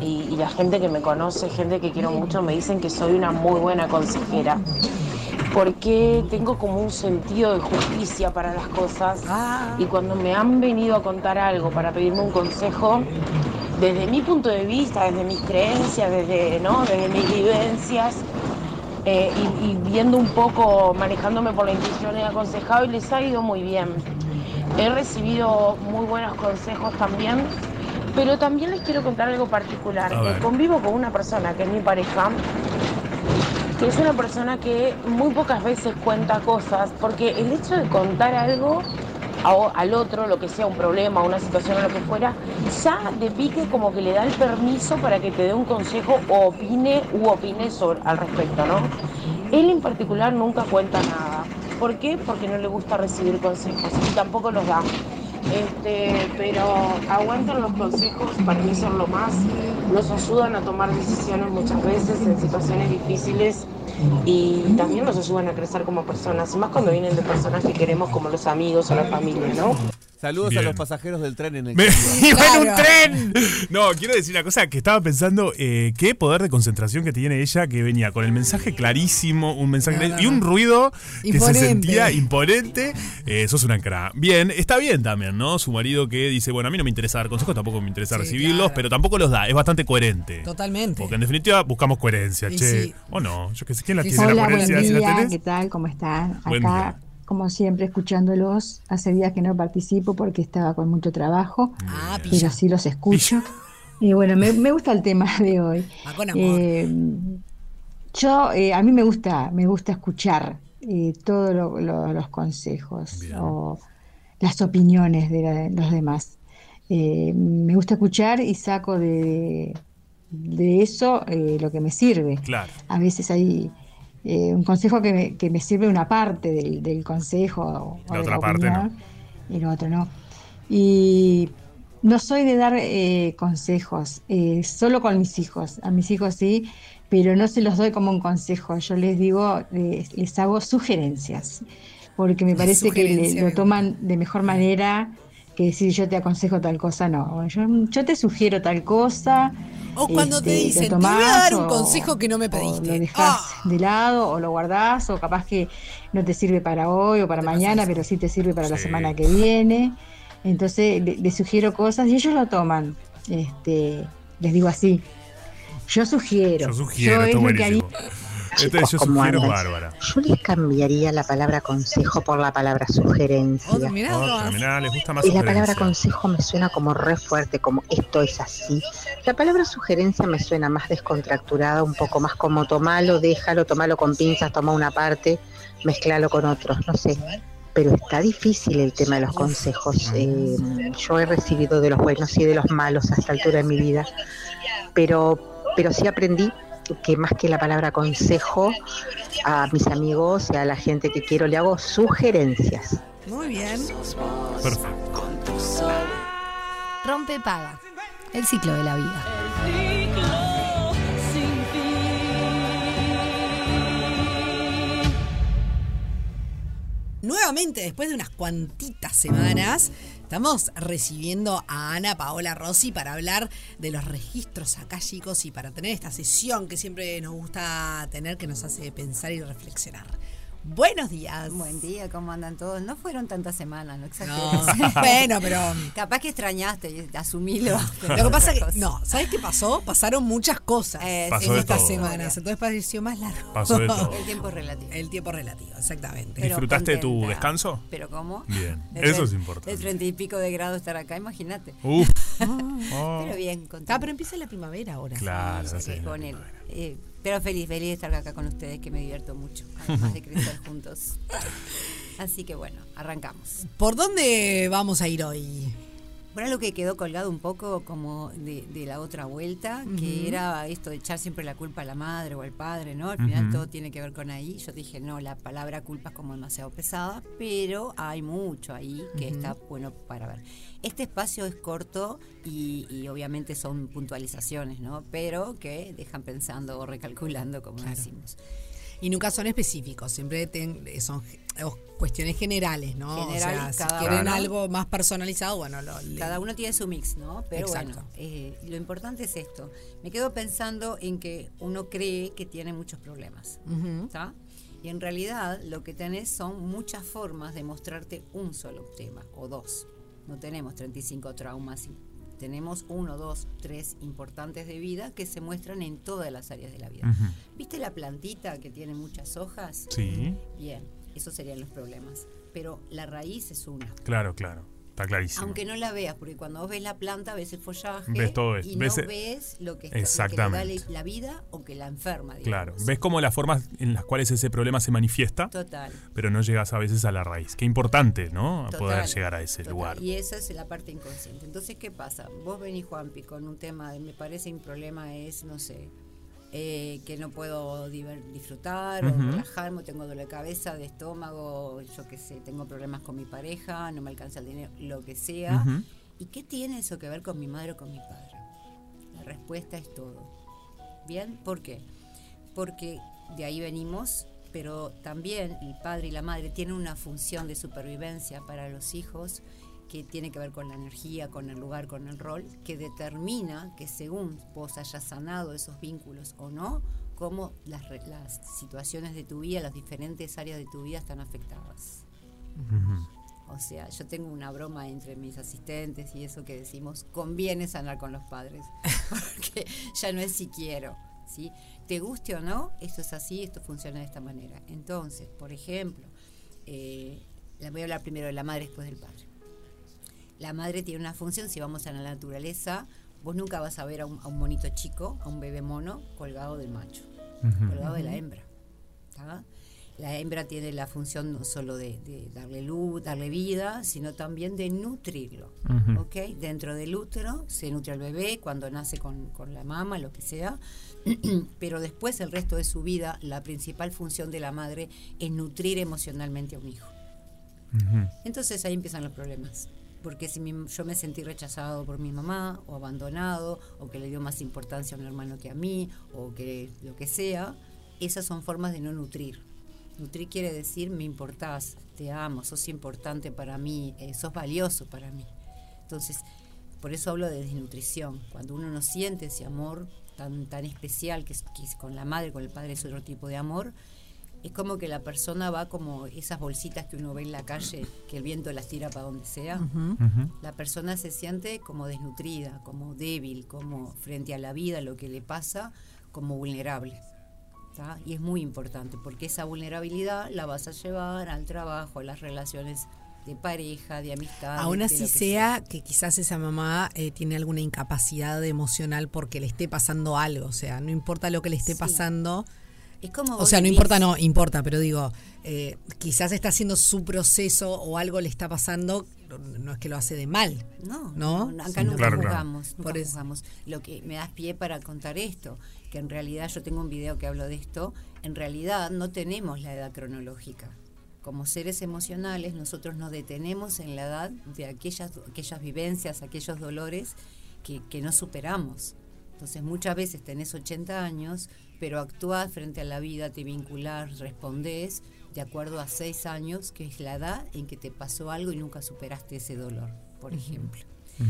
y la gente que me conoce, gente que quiero mucho, me dicen que soy una muy buena consejera. Porque tengo como un sentido de justicia para las cosas. Ah. Y cuando me han venido a contar algo para pedirme un consejo, desde mi punto de vista, desde mis creencias, desde, ¿no? desde mis vivencias, eh, y, y viendo un poco, manejándome por la intuición, he aconsejado y les ha ido muy bien. He recibido muy buenos consejos también, pero también les quiero contar algo particular. Eh, convivo con una persona que es mi pareja, que es una persona que muy pocas veces cuenta cosas, porque el hecho de contar algo al otro, lo que sea un problema, una situación o lo que fuera, ya de pique como que le da el permiso para que te dé un consejo o opine u opine sobre, al respecto, ¿no? Él en particular nunca cuenta nada. ¿Por qué? Porque no le gusta recibir consejos y tampoco los da. Este, pero aguantan los consejos, para mí son lo más, nos ayudan a tomar decisiones muchas veces en situaciones difíciles y también nos ayudan a crecer como personas, más cuando vienen de personas que queremos como los amigos o la familia, ¿no? Saludos Bien. a los pasajeros del tren en el Me iba en un tren. No, quiero decir una cosa que estaba pensando, eh, qué poder de concentración que tiene ella, que venía con el mensaje clarísimo, un mensaje No, no, y un no. ruido que Imponente. se sentía imponente. Eh, sos una cra. Bien, está bien también, ¿no? Su marido que dice, bueno, a mí no me interesa dar consejos, tampoco me interesa Sí, recibirlos, claro. pero tampoco los da. Es bastante coherente. Totalmente. Porque en definitiva buscamos coherencia, Y che. sí. O no, yo qué sé, ¿quién la Sí, tiene Hola, la buen coherencia? ¿Si la día, tenés? ¿qué tal? ¿Cómo están? Buen Acá, como siempre, escuchándolos. Hace días que no participo porque estaba con mucho trabajo, Ah, pero sí los escucho. Y bueno, me, me gusta el tema de hoy. Ah. Eh, yo, eh, a mí me gusta, me gusta escuchar eh, todos lo- lo- los consejos o las opiniones de la- los demás. Me gusta escuchar y saco de, de eso lo que me sirve. Claro. A veces hay eh, un consejo que me, que me sirve una parte del, del consejo o, La de otra parte no. y lo otro no. Y no soy de dar eh, consejos, eh, solo con mis hijos. A mis hijos sí, pero no se los doy como un consejo. Yo les digo, eh, les hago sugerencias, porque me parece que le- lo toman de mejor manera que decir yo te aconsejo tal cosa, no. Yo, yo te sugiero tal cosa. O cuando te este, dicen, te voy a tomás dar un o- consejo que no me o pediste. lo dejas Ah. de lado o lo guardás o capaz que no te sirve para hoy o para mañana, pero sí te sirve para la semana que viene. Entonces le- les sugiero cosas y ellos lo toman. Este, les digo así. Yo sugiero. Yo sugiero, es lo que. Este yo. Bárbara. Yo les cambiaría la palabra consejo por la palabra sugerencia. Otro, mirá, Otra, nomás. mirá, les gusta más Y la palabra consejo me suena como re fuerte, como esto es así. La palabra sugerencia me suena más descontracturada, un poco más como tomalo, déjalo, tomalo con pinzas, toma una parte, mezclalo con otros, no sé. Pero está difícil el tema de los consejos. Eh, yo he recibido de los buenos y de los malos a esta altura de mi vida. Pero, pero sí aprendí que más que la palabra consejo, a mis amigos y a la gente que quiero le hago sugerencias. Muy bien. Perfecto. Rompe paga. El ciclo de la vida. Nuevamente, después de unas cuantitas semanas, estamos recibiendo a Ana Paola Rossi para hablar de los registros akáshicos y para tener esta sesión que siempre nos gusta tener, que nos hace pensar y reflexionar. Buenos días. Buen día, ¿cómo andan todos? No fueron tantas semanas, no exageres. No, bueno, pero- Capaz que extrañaste, y asumilo. Lo que pasa que, no, ¿sabes qué pasó? Pasaron muchas cosas Pasó en de estas todo. semanas, entonces pareció más largo. Pasó de todo. El tiempo es relativo. El tiempo relativo, exactamente. Pero ¿Disfrutaste de tu contenta. descanso? ¿Pero cómo? Bien, De eso es importante. De treinta y pico de grado estar acá, imagínate. Uf. Oh. Pero bien, contenta. Ah, pero empieza la primavera ahora. Claro, Sí, sí. con él. Eh, pero feliz, feliz de estar acá con ustedes, que me divierto mucho, además de crecer juntos. Así que bueno, arrancamos. ¿Por dónde vamos a ir hoy? Bueno, algo que quedó colgado un poco como de, de la otra vuelta, que era esto de echar siempre la culpa a la madre o al padre, ¿no? Al final todo tiene que ver con ahí. Yo dije, no, la palabra culpa es como demasiado pesada, pero hay mucho ahí que está bueno para ver. Este espacio es corto y, y obviamente son puntualizaciones, ¿no? Pero que dejan pensando o recalculando, como decimos. Y nunca son específicos, siempre ten- son cuestiones generales, ¿no? General, o sea, si cada quieren uno- algo más personalizado, bueno, lo, le- Cada uno tiene su mix, ¿no? Pero Exacto. bueno, eh, lo importante es esto. Me quedo pensando en que uno cree que tiene muchos problemas. ¿está? Y en realidad lo que tenés son muchas formas de mostrarte un solo tema o dos. No tenemos 35 traumas, y tenemos uno, dos, tres importantes de vida que se muestran en todas las áreas de la vida. ¿Viste la plantita que tiene muchas hojas? Sí. Bien. Esos serían los problemas. Pero la raíz es una. Claro, claro. Está clarísimo. Aunque no la veas, porque cuando vos ves la planta, ves el follaje Ves todo esto. y Ves- no ves lo que, está- que da la- la vida o que la enferma. digamos. Claro. Ves como las formas en las cuales ese problema se manifiesta, Total. pero no llegas a veces a la raíz. Qué importante, ¿no? Total, Poder llegar a ese total. lugar. Y esa es la parte inconsciente. Entonces, ¿qué pasa? Vos venís, Juanpi, con un tema, de, me parece un problema es, no sé, eh, que no puedo disfrutar Ujú. o relajarme, tengo dolor de cabeza, de estómago, yo qué sé, tengo problemas con mi pareja, no me alcanza el dinero, lo que sea. ¿Y qué tiene eso que ver con mi madre o con mi padre? La respuesta es todo. ¿Bien? ¿Por qué? Porque de ahí venimos, pero también el padre y la madre tienen una función de supervivencia para los hijos que tiene que ver con la energía, con el lugar, con el rol, que determina que según vos hayas sanado esos vínculos o no, cómo las, las situaciones de tu vida, las diferentes áreas de tu vida están afectadas. O sea, yo tengo una broma entre mis asistentes y eso que decimos, conviene sanar con los padres, porque ya no es si quiero, ¿sí? Te guste o no, esto es así, esto funciona de esta manera. Entonces, por ejemplo, eh, voy a hablar primero de la madre después del padre. La madre tiene una función, si vamos a la naturaleza, vos nunca vas a ver a un, a un monito chico, a un bebé mono, colgado del macho, colgado de la hembra. ¿tá? La hembra tiene la función no solo de, de darle luz, darle vida, sino también de nutrirlo. Ujú. ¿ok? Dentro del útero se nutre al bebé cuando nace con, con la mama, lo que sea, pero después el resto de su vida, la principal función de la madre es nutrir emocionalmente a un hijo. Entonces ahí empiezan los problemas. Porque si mi- yo me sentí rechazado por mi mamá, o abandonado, o que le dio más importancia a un hermano que a mí, o que lo que sea, esas son formas de no nutrir. Nutrir quiere decir me importás, te amo, sos importante para mí, eh, sos valioso para mí. Entonces, por eso hablo de desnutrición. Cuando uno no siente ese amor tan, tan especial que es, que es con la madre, con el padre es otro tipo de amor, es como que la persona va como esas bolsitas que uno ve en la calle, que el viento las tira para donde sea. La persona se siente como desnutrida, como débil, como frente a la vida, lo que le pasa, como vulnerable. ¿tá? Y es muy importante porque esa vulnerabilidad la vas a llevar al trabajo, a las relaciones de pareja, de amistad. Aún así sea que quizás esa mamá eh, tiene alguna incapacidad emocional porque le esté pasando algo, o sea, no importa lo que le esté Sí. pasando. Es como O sea, no vivís. importa, no, importa, pero digo, eh, quizás está haciendo su proceso o algo le está pasando, no- es que lo hace de mal. No, ¿No? no, acá Sí, nunca claro, claro. juzgamos, nunca Por eso. juzgamos. Lo que me das pie para contar esto, que en realidad yo tengo un video que hablo de esto, en realidad no tenemos la edad cronológica. Como seres emocionales, nosotros nos detenemos en la edad de aquellas, aquellas vivencias, aquellos dolores que, que no superamos. Entonces muchas veces tenés 80 años, pero actuás frente a la vida, te vinculás, respondés de acuerdo a 6 años, que es la edad en que te pasó algo y nunca superaste ese dolor, por ejemplo.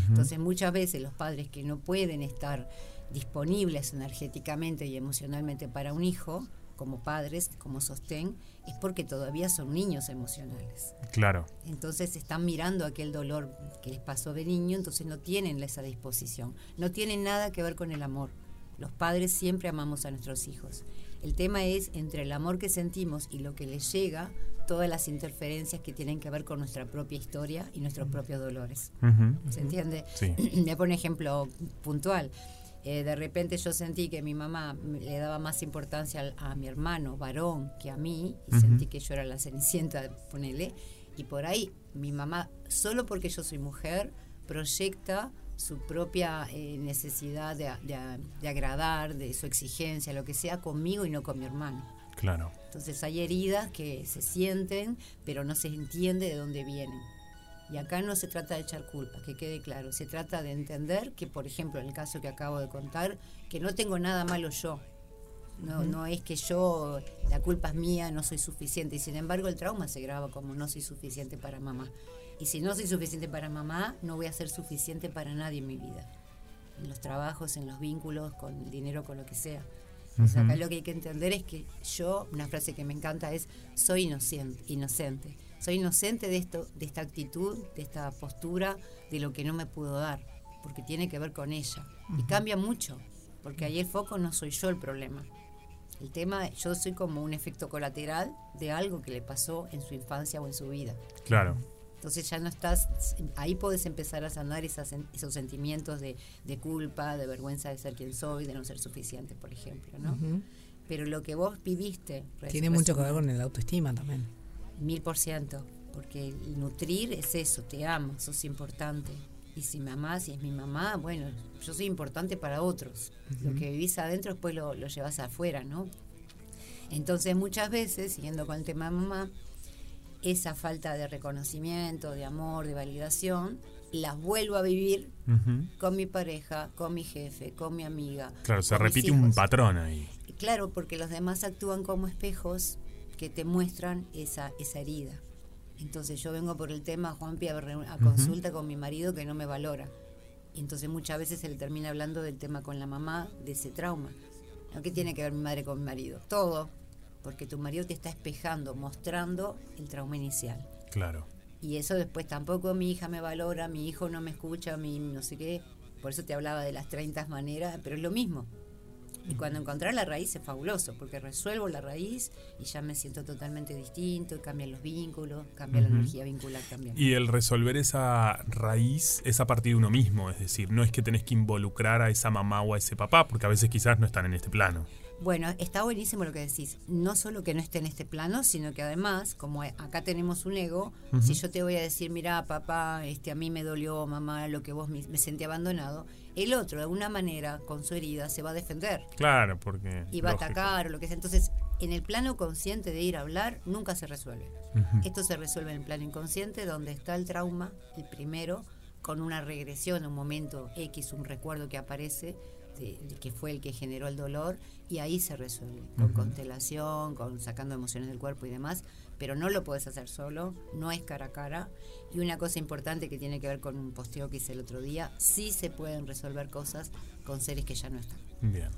Entonces muchas veces los padres que no pueden estar disponibles energéticamente y emocionalmente para un hijo, como padres, como sostén, es porque todavía son niños emocionales. Claro. Entonces están mirando aquel dolor que les pasó de niño, entonces no tienen esa disposición. No tienen nada que ver con el amor. Los padres siempre amamos a nuestros hijos. El tema es entre el amor que sentimos y lo que les llega, todas las interferencias que tienen que ver con nuestra propia historia y nuestros propios dolores. Ujú. ¿Se entiende? Sí. Voy a poner un ejemplo puntual. Eh, de repente yo sentí que mi mamá le daba más importancia a, mi hermano varón que a mí, y sentí que yo era la cenicienta, ponele, y por ahí mi mamá, solo porque yo soy mujer, proyecta su propia eh, necesidad de, de- de agradar, de su exigencia, lo que sea, conmigo y no con mi hermano. Claro. Entonces hay heridas que se sienten, pero no se entiende de dónde vienen. Y acá no se trata de echar culpa, que quede claro. Se trata de entender que, por ejemplo, en el caso que acabo de contar, que no tengo nada malo yo. No, Ujú. no es que yo, la culpa es mía, no soy suficiente. Y sin embargo, el trauma se graba como no soy suficiente para mamá. Y si no soy suficiente para mamá, no voy a ser suficiente para nadie en mi vida. En los trabajos, en los vínculos, con el dinero, con lo que sea. Entonces, Ujú. acá lo que hay que entender es que yo, una frase que me encanta es, soy inocente, inocente. Soy inocente de esto, de esta actitud, de esta postura, de lo que no me pudo dar, porque tiene que ver con ella. Y cambia mucho, porque ahí el foco no soy yo el problema. El tema, yo soy como un efecto colateral de algo que le pasó en su infancia o en su vida. Claro. Entonces ya no estás, ahí podés empezar a sanar esas, esos sentimientos de, de culpa, de vergüenza de ser quien soy, de no ser suficiente, por ejemplo, ¿no? Pero lo que vos viviste... Tiene mucho que ver con el autoestima también. Mil por ciento, porque el nutrir es eso, te amo, sos importante. Y si me amás, si es mi mamá, bueno, yo soy importante para otros. Lo que vivís adentro después lo, lo llevas afuera, ¿no? Entonces muchas veces, siguiendo con el tema de mamá, esa falta de reconocimiento, de amor, de validación, las vuelvo a vivir con mi pareja, con mi jefe, con mi amiga. Claro, se con mis repite un hijos. patrón ahí. Claro, porque los demás actúan como espejos que te muestran esa, esa herida. Entonces yo vengo por el tema, Juanpi, a, a consulta con mi marido que no me valora. Y entonces muchas veces se le termina hablando del tema con la mamá, de ese trauma. ¿Qué tiene que ver mi madre con mi marido? Todo. Porque tu marido te está espejando, mostrando el trauma inicial. Claro. Y eso después tampoco mi hija me valora, mi hijo no me escucha, mi no sé qué. Por eso te hablaba de las 30 maneras, pero es lo mismo. Y cuando encontrás la raíz es fabuloso, porque resuelvo la raíz y ya me siento totalmente distinto, cambian los vínculos, cambia la energía vincular también. Y el resolver esa raíz es a partir de uno mismo, es decir, no es que tenés que involucrar a esa mamá o a ese papá, porque a veces quizás no están en este plano. Bueno, está buenísimo lo que decís. No solo que no esté en este plano, sino que además, como acá tenemos un ego, si yo te voy a decir, mira, papá, este, a mí me dolió, mamá, lo que vos me, me sentí abandonado, el otro, de alguna manera, con su herida, se va a defender Claro, porque... y va a atacar o lo que sea. Entonces, en el plano consciente de ir a hablar, nunca se resuelve. Esto se resuelve en el plano inconsciente, donde está el trauma, el primero, con una regresión, un momento X, un recuerdo que aparece, de que fue el que generó el dolor, y ahí se resuelve, con constelación, con sacando emociones del cuerpo y demás, pero no lo puedes hacer solo, no es cara a cara. Y una cosa importante que tiene que ver con un posteo que hice el otro día, sí se pueden resolver cosas con seres que ya no están, Bien,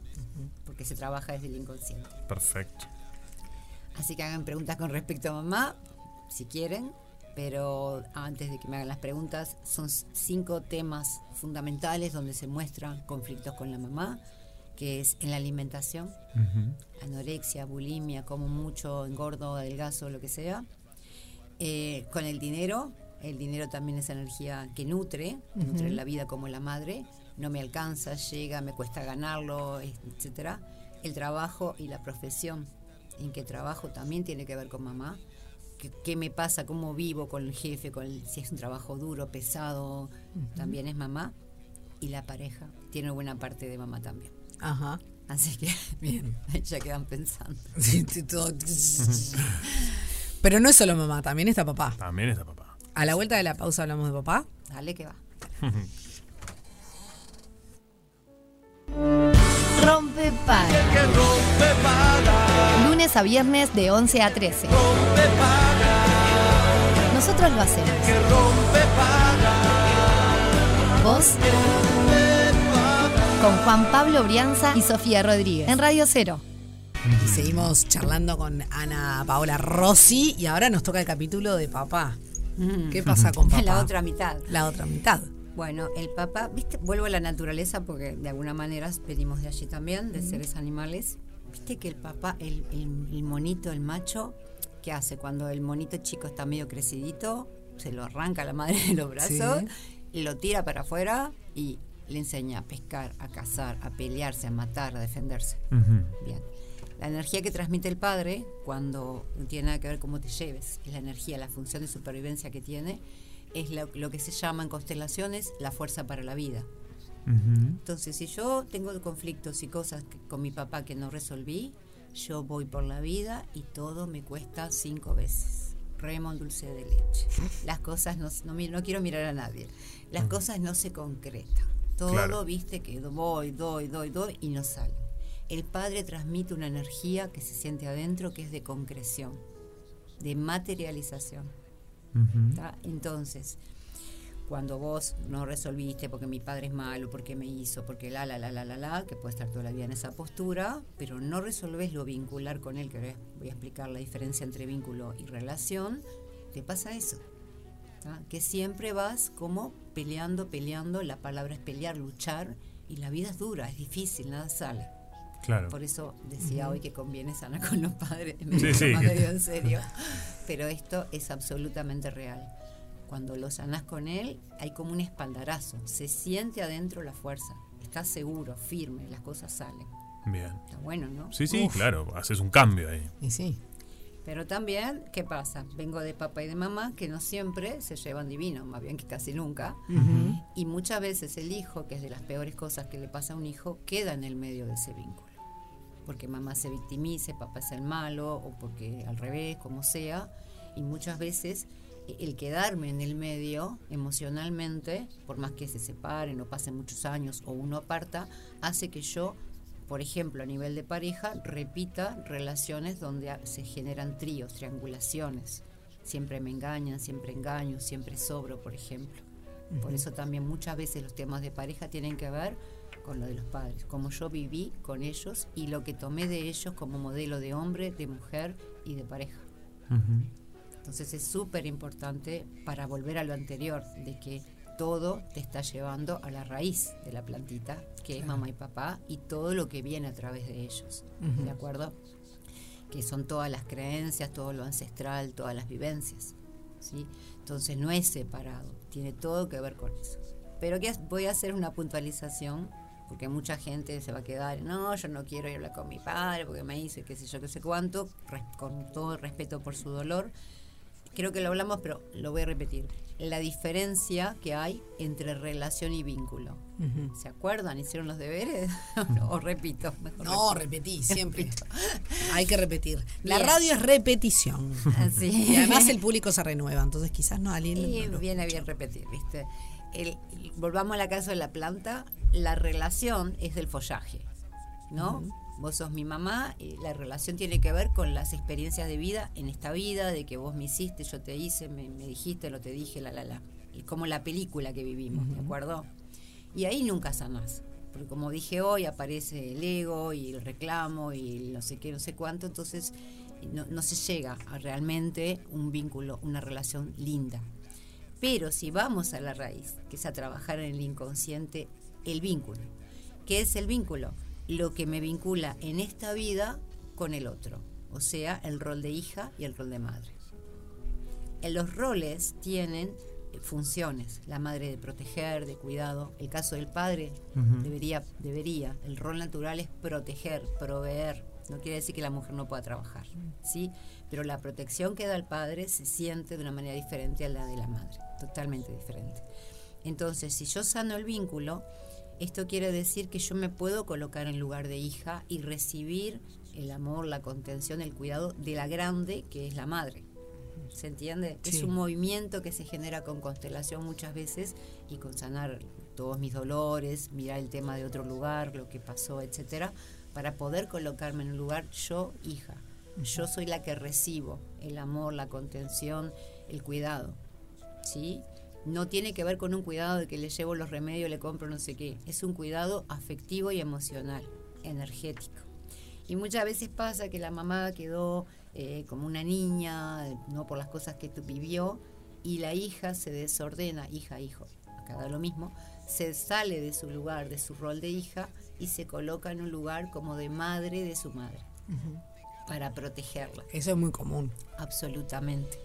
porque se trabaja desde el inconsciente. perfecto. Así que hagan preguntas con respecto a mamá, si quieren, pero antes de que me hagan las preguntas, son cinco temas fundamentales donde se muestran conflictos con la mamá, que es en la alimentación, anorexia, bulimia, como mucho, engordo, adelgazo, lo que sea. Eh, con el dinero, el dinero también es energía que nutre, nutre la vida como la madre, no me alcanza, llega, me cuesta ganarlo, etcétera. El trabajo y la profesión en que trabajo también tiene que ver con mamá. ¿Qué, qué me pasa? ¿Cómo vivo con el jefe? Con el- si es un trabajo duro, pesado, también es mamá. Y la pareja tiene buena parte de mamá también. Ajá. Así que Bien. ahí ya quedan pensando. Sí, sí, todo- Pero no es solo mamá, también está papá. También está papá. A la vuelta de la pausa hablamos de papá. Dale que va. Rompe para. Lunes a viernes de 11 a 13. Nosotros lo hacemos. Vos. Con Juan Pablo Brianza y Sofía Rodríguez. En Radio Cero. Y seguimos charlando con Ana Paola Rossi y ahora nos toca el capítulo de papá. ¿Qué pasa con papá? La otra mitad. La otra mitad. Bueno, el papá, viste, vuelvo a la naturaleza porque de alguna manera venimos de allí también, de seres animales. Viste que el papá, el, el- el monito, el macho, ¿qué hace? Cuando el monito chico está medio crecidito, se lo arranca la madre de los brazos, y lo tira para afuera y le enseña a pescar, a cazar, a pelearse, a matar, a defenderse. Bien. La energía que transmite el padre, cuando no tiene nada que ver cómo te lleves, es la energía, la función de supervivencia que tiene, es lo, lo que se llama en constelaciones la fuerza para la vida. Entonces, si yo tengo conflictos y cosas que- con mi papá que no resolví, yo voy por la vida y todo me cuesta cinco veces. Remo en dulce de leche. Las cosas no, no, quiero mirar a nadie. Las cosas no se concretan. Todo, Claro. viste, que voy, doy, doy, doy y no sale. El padre transmite una energía que se siente adentro que es de concreción, de materialización. Entonces, cuando vos no resolviste porque mi padre es malo, porque me hizo, porque la, la, la, la, la, la, que puede estar toda la vida en esa postura, pero no resolves lo vincular con él, que ahora voy a explicar la diferencia entre vínculo y relación, te pasa eso. ¿tá? Que siempre vas como peleando, peleando, la palabra es pelear, luchar, y la vida es dura, es difícil, nada sale. Claro. Por eso decía hoy que conviene sanar con los padres. Me Sí, lo sí. en serio. Pero esto es absolutamente real. Cuando lo sanás con él, hay como un espaldarazo. Se siente adentro la fuerza. Estás seguro, firme, las cosas salen. Bien. Está bueno, ¿no? Sí, sí, Uf. claro, haces un cambio ahí. Y sí. Pero también, ¿qué pasa? Vengo de papá y de mamá que no siempre se llevan divino, más bien que casi nunca. Ujú. Y muchas veces el hijo, que es de las peores cosas que le pasa a un hijo, queda en el medio de ese vínculo. Porque mamá se victimice, papá es el malo, o porque al revés, como sea. Y muchas veces el quedarme en el medio emocionalmente, por más que se separen o pasen muchos años o uno aparta, hace que yo, por ejemplo, a nivel de pareja, repita relaciones donde se generan tríos, triangulaciones. Siempre me engañan, siempre engaño, siempre sobro, por ejemplo. Por eso también muchas veces los temas de pareja tienen que ver con lo de los padres, como yo viví con ellos y lo que tomé de ellos como modelo de hombre, de mujer y de pareja. Entonces es súper importante para volver a lo anterior, de que todo te está llevando a la raíz de la plantita, que es mamá y papá, y todo lo que viene a través de ellos. ¿De acuerdo? Que son todas las creencias, todo lo ancestral, todas las vivencias. ¿sí? Entonces no es separado, tiene todo que ver con eso. Pero que voy a hacer una puntualización, porque mucha gente se va a quedar, no, yo no quiero ir a hablar con mi padre porque me hizo qué sé yo, qué sé cuánto, con todo el respeto por su dolor. Creo que lo hablamos, pero lo voy a repetir. La diferencia que hay entre relación y vínculo. ¿Se acuerdan? ¿Hicieron los deberes? o repito. Mejor No, repito. repetí, siempre. Hay que repetir. La Bien. radio es repetición. Así. Y además el público se renueva, entonces quizás no alguien. Y no viene escucha. bien repetir, ¿viste? El- volvamos a la casa de la planta. La relación es del follaje, ¿no? Vos sos mi mamá y la relación tiene que ver con las experiencias de vida en esta vida, de que vos me hiciste, yo te hice, me, me dijiste, lo te dije, la, la, la. Como la película que vivimos, ¿de acuerdo? Y ahí nunca sanás. Porque como dije hoy, aparece el ego y el reclamo y el no sé qué, no sé cuánto, entonces no, no se llega a realmente un vínculo, una relación linda. Pero si vamos a la raíz, que es a trabajar en el inconsciente, el vínculo. ¿Qué es el vínculo? Lo que me vincula en esta vida con el otro. O sea, el rol de hija y el rol de madre. En los roles tienen eh, funciones. La madre de proteger, de cuidado. El caso del padre debería, debería. El rol natural es proteger, proveer. No quiere decir que la mujer no pueda trabajar, ¿sí? Pero la protección que da el padre se siente de una manera diferente a la de la madre, totalmente diferente. Entonces, si yo sano el vínculo, esto quiere decir que yo me puedo colocar en lugar de hija y recibir el amor, la contención, el cuidado de la grande que es la madre. ¿Se entiende? Sí. Es un movimiento que se genera con constelación muchas veces y con sanar todos mis dolores, mirar el tema de otro lugar, lo que pasó, etcétera, para poder colocarme en un lugar yo, hija. Yo soy la que recibo el amor, la contención, el cuidado. ¿Sí? No tiene que ver con un cuidado de que le llevo los remedios, le compro no sé qué. Es un cuidado afectivo y emocional, energético. Y muchas veces pasa que la mamá quedó eh, como una niña, no por las cosas que tu- vivió, y la hija se desordena, hija, hijo, acá da lo mismo, se sale de su lugar, de su rol de hija, y se coloca en un lugar como de madre de su madre, para protegerla. Eso es muy común. Absolutamente.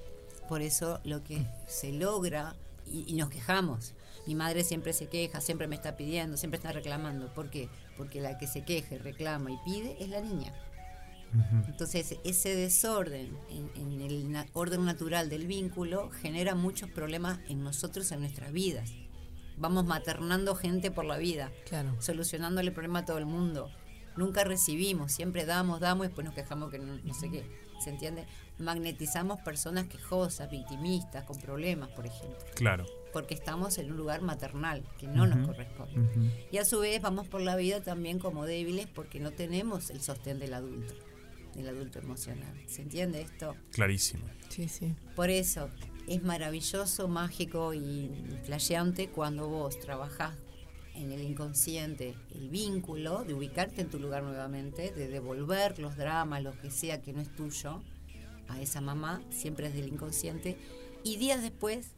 Por eso lo que se logra, y, y nos quejamos, mi madre siempre se queja, siempre me está pidiendo, siempre está reclamando. ¿Por qué? Porque la que se queja, y reclama y pide es la niña. Entonces, ese desorden en, en el na- orden natural del vínculo genera muchos problemas en nosotros, en nuestras vidas. Vamos maternando gente por la vida, Claro. solucionándole el problema a todo el mundo. Nunca recibimos, siempre damos, damos y después nos quejamos que no, no sé qué. ¿Se entiende? Magnetizamos personas quejosas, victimistas, con problemas, por ejemplo. Claro. Porque estamos en un lugar maternal que no nos corresponde. Y a su vez vamos por la vida también como débiles porque no tenemos el sostén del adulto, del adulto emocional. ¿Se entiende esto? Clarísimo. Sí, sí. Por eso es maravilloso, mágico y flasheante cuando vos trabajás en el inconsciente el vínculo de ubicarte en tu lugar nuevamente, de devolver los dramas, lo que sea que no es tuyo, a esa mamá, siempre es del inconsciente, y días después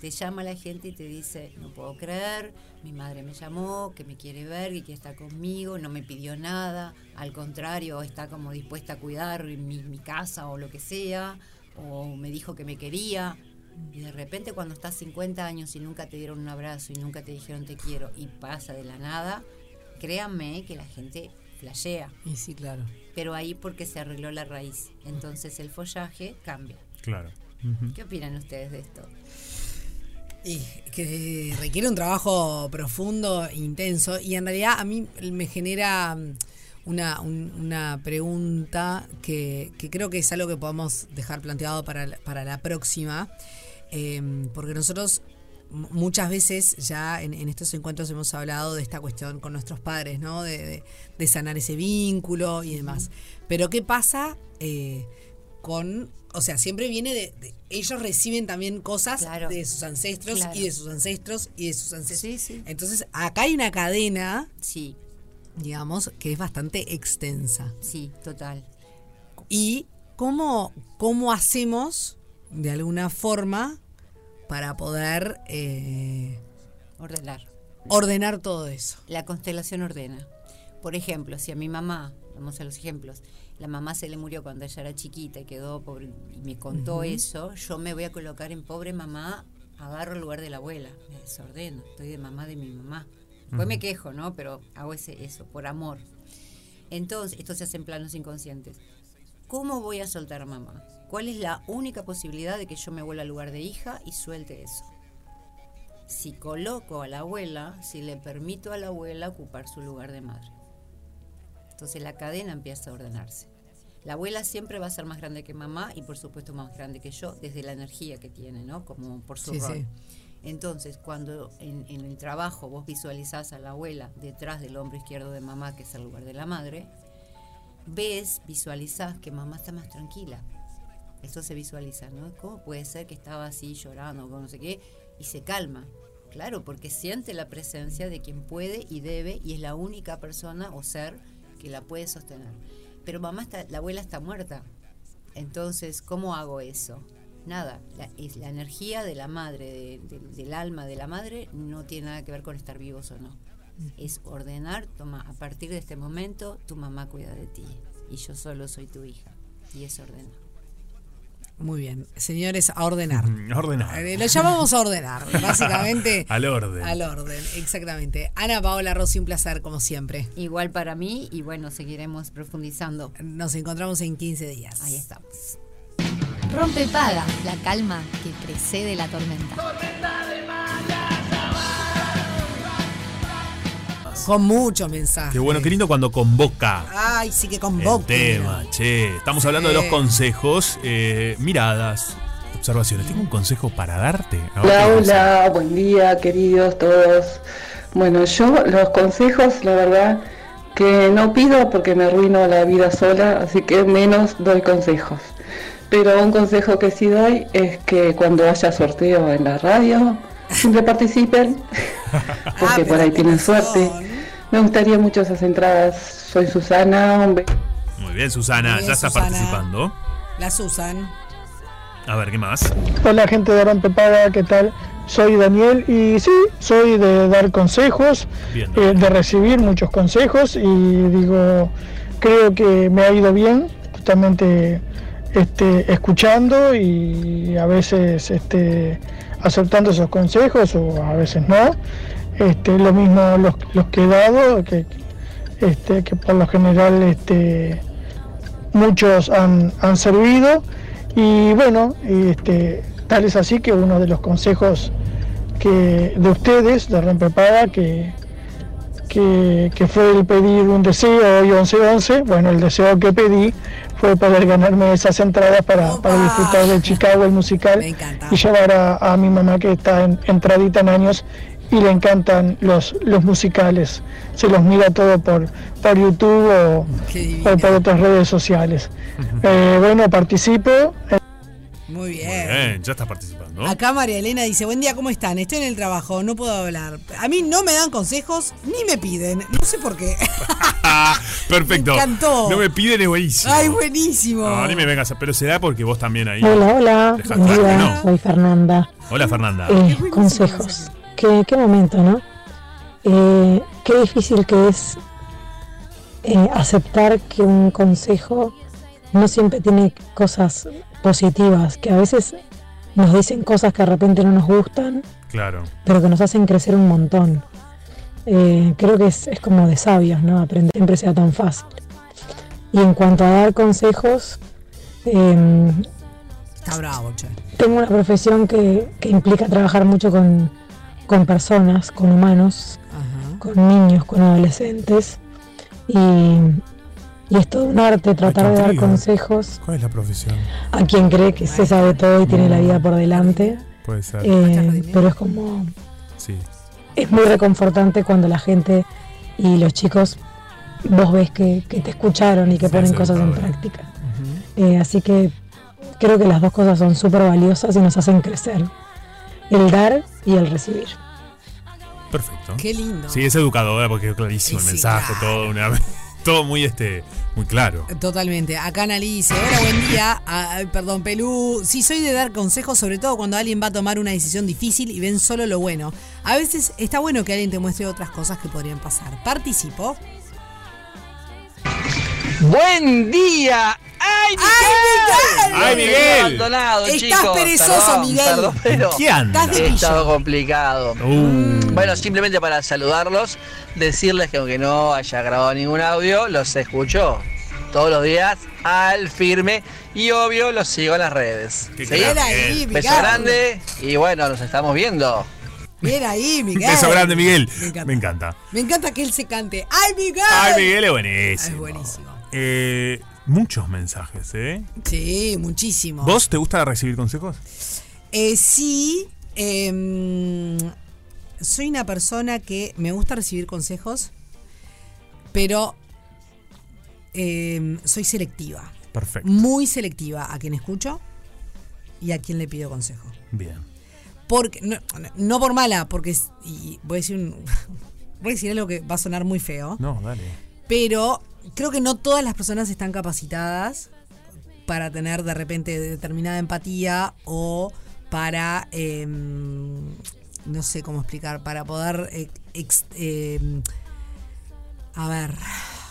te llama la gente y te dice, no puedo creer, mi madre me llamó, que me quiere ver, que quiere estar conmigo, no me pidió nada, al contrario, está como dispuesta a cuidar mi, mi casa o lo que sea, o me dijo que me quería. Y de repente cuando estás 50 años y nunca te dieron un abrazo y nunca te dijeron te quiero y pasa de la nada, créanme que la gente flashea. Y sí, claro. Pero ahí porque se arregló la raíz. Entonces el follaje cambia. Claro. ¿Qué opinan ustedes de esto? Y que requiere un trabajo profundo, intenso, y en realidad a mí me genera mm, una, un- una pregunta que, que creo que es algo que podemos dejar planteado para, la- para la próxima, eh, porque nosotros muchas veces ya en, en estos encuentros hemos hablado de esta cuestión con nuestros padres, ¿no? De, de- de sanar ese vínculo y demás. Pero ¿qué pasa eh, con... O sea, siempre viene de... de- ellos reciben también cosas de sus ancestros Claro. y de sus ancestros y de sus ancestros. Entonces, acá hay una cadena, sí. digamos, que es bastante extensa. Sí, total. ¿Y cómo, cómo hacemos, de alguna forma, para poder eh, Ordenar. ordenar todo eso? La constelación ordena. Por ejemplo, si a mi mamá, vamos a los ejemplos, la mamá se le murió cuando ella era chiquita y quedó pobre y me contó eso, yo me voy a colocar en pobre mamá, agarro el lugar de la abuela, me desordeno, estoy de mamá de mi mamá. Después me quejo, ¿no? Pero hago ese, eso, por amor. Entonces, esto se hace en planos inconscientes. ¿Cómo voy a soltar a mamá? ¿Cuál es la única posibilidad de que yo me vuelva al lugar de hija y suelte eso? Si coloco a la abuela, si le permito a la abuela ocupar su lugar de madre. Entonces la cadena empieza a ordenarse. La abuela siempre va a ser más grande que mamá y por supuesto más grande que yo desde la energía que tiene, ¿no? Como por su Sí, rol. sí. Entonces, cuando en, en el trabajo vos visualizás a la abuela detrás del hombro izquierdo de mamá, que es el lugar de la madre, ves, visualizás que mamá está más tranquila. Eso se visualiza, ¿no? ¿Cómo puede ser que estaba así llorando o no sé qué? Y se calma. Claro, porque siente la presencia de quien puede y debe y es la única persona o ser que la puede sostener. Pero mamá está, la abuela está muerta. Entonces, ¿cómo hago eso? Nada, la, es la energía de la madre, de- de- del alma de la madre, no tiene nada que ver con estar vivos o no. Es ordenar, toma, a partir de este momento, tu mamá cuida de ti y yo solo soy tu hija. Y es ordenar. Muy bien. Señores, a ordenar. A ordenar. Eh, Lo llamamos a ordenar, básicamente. Al orden. Al orden, exactamente. Ana Paola Rossi, un placer, como siempre. Igual para mí, y bueno, seguiremos profundizando. Nos encontramos en 15 días. Ahí estamos. Rompe paga, la calma que precede la tormenta. Con mucho mensaje. Qué bueno, qué lindo cuando convoca Ay, sí que el convoca. tema, che. Estamos hablando de los consejos, eh, miradas, observaciones. Tengo un consejo para darte. Hola, hola, buen día queridos todos. Bueno, yo los consejos, la verdad, que no pido porque me arruino la vida sola, así que menos doy consejos. Pero un consejo que sí doy es que cuando haya sorteo en la radio, siempre participen, porque por ahí tienen suerte. Me gustaría mucho esas entradas. Soy Susana, beso. Muy bien, Susana, Muy bien, ya está Susana. participando. La Susan. A ver, ¿qué más? Hola gente de Rompepaga, ¿qué tal? Soy Daniel y sí, soy de dar consejos, Bien, eh, de recibir muchos consejos y digo, creo que me ha ido bien, justamente este, escuchando y a veces este, aceptando esos consejos o a veces no. Este, lo mismo los, los que he dado, que, este, que por lo general este, muchos han, han servido. Y bueno, este, tal es así que uno de los consejos que de ustedes, de Rompepaga, que, que, que fue el pedir un deseo hoy 11-11, bueno, el deseo que pedí fue poder ganarme esas entradas para, para disfrutar del Chicago, el musical, y llevar a, a mi mamá que está en, entradita en años y le encantan los, los musicales, se los mira todo por, por YouTube o, o por otras redes sociales. Eh, bueno, participo. Muy bien. Bien, ya estás participando. Acá María Elena dice, buen día, ¿cómo están? Estoy en el trabajo, no puedo hablar. A mí no me dan consejos ni me piden. No sé por qué. Perfecto. Me encantó. No me piden, es buenísimo. Ay, buenísimo. No, ni me vengas a... Pero será porque vos también ahí. Hola, hola, buen día, no. soy Fernanda. Hola Fernanda. Eh, consejos. ¿Qué, qué momento, ¿no? Eh, qué difícil que es eh, aceptar que un consejo no siempre tiene cosas positivas, que a veces nos dicen cosas que de repente no nos gustan, Claro. pero que nos hacen crecer un montón. Eh, creo que es, es como de sabios, ¿no? Aprender siempre sea tan fácil. Y en cuanto a dar consejos, eh, Está bravo, che. tengo una profesión que, que implica trabajar mucho con, con personas, con humanos, con niños, con adolescentes. Y, y es todo un arte tratar de dar consejos ¿Cuál es la profesión? a quien cree que se sabe todo y tiene la vida por delante. Puede ser. Eh, pero es como, Sí. es muy reconfortante cuando la gente y los chicos, vos ves que, que te escucharon y que ponen cosas en práctica. Eh, así que creo que las dos cosas son súper valiosas y nos hacen crecer. El dar y el recibir. Perfecto. Qué lindo. Sí, es educadora porque es clarísimo el mensaje, todo, una, todo muy este muy claro. Totalmente. Acá Analí dice, hola, buen día. Ah, perdón, Pelú. Sí, soy de dar consejos, sobre todo cuando alguien va a tomar una decisión difícil y ven solo lo bueno. A veces está bueno que alguien te muestre otras cosas que podrían pasar. Participo. Buen día. ¡Ay, Miguel! ¡Ay, Miguel! Abandonado, Estás chicos. perezoso, Perdón, Miguel. perdón, pero ¿Qué anda? Estás de estado complicado. Uh. Bueno, simplemente para saludarlos, decirles que aunque no haya grabado ningún audio, los escucho todos los días al firme y obvio los sigo en las redes. Qué ¿Sí? ahí, Miguel. Beso grande y bueno, nos estamos viendo. Bien ahí, Miguel. Beso grande, Miguel. Me encanta. Me encanta. Me encanta que él se cante. ¡Ay, Miguel! Ay, Miguel es buenísimo. Es buenísimo. Eh, muchos mensajes, ¿eh? Sí, muchísimo. ¿Vos te gusta recibir consejos? Eh, sí, em, soy una persona que me gusta recibir consejos, pero em, soy selectiva. Perfecto. Muy selectiva a quien escucho y a quien le pido consejo. Bien. Porque, no, no por mala, porque y voy a decir un- voy a decir algo que va a sonar muy feo. No, dale. Pero creo que no todas las personas están capacitadas para tener de repente determinada empatía o para, em, no sé cómo explicar, para poder, eh, em, a ver,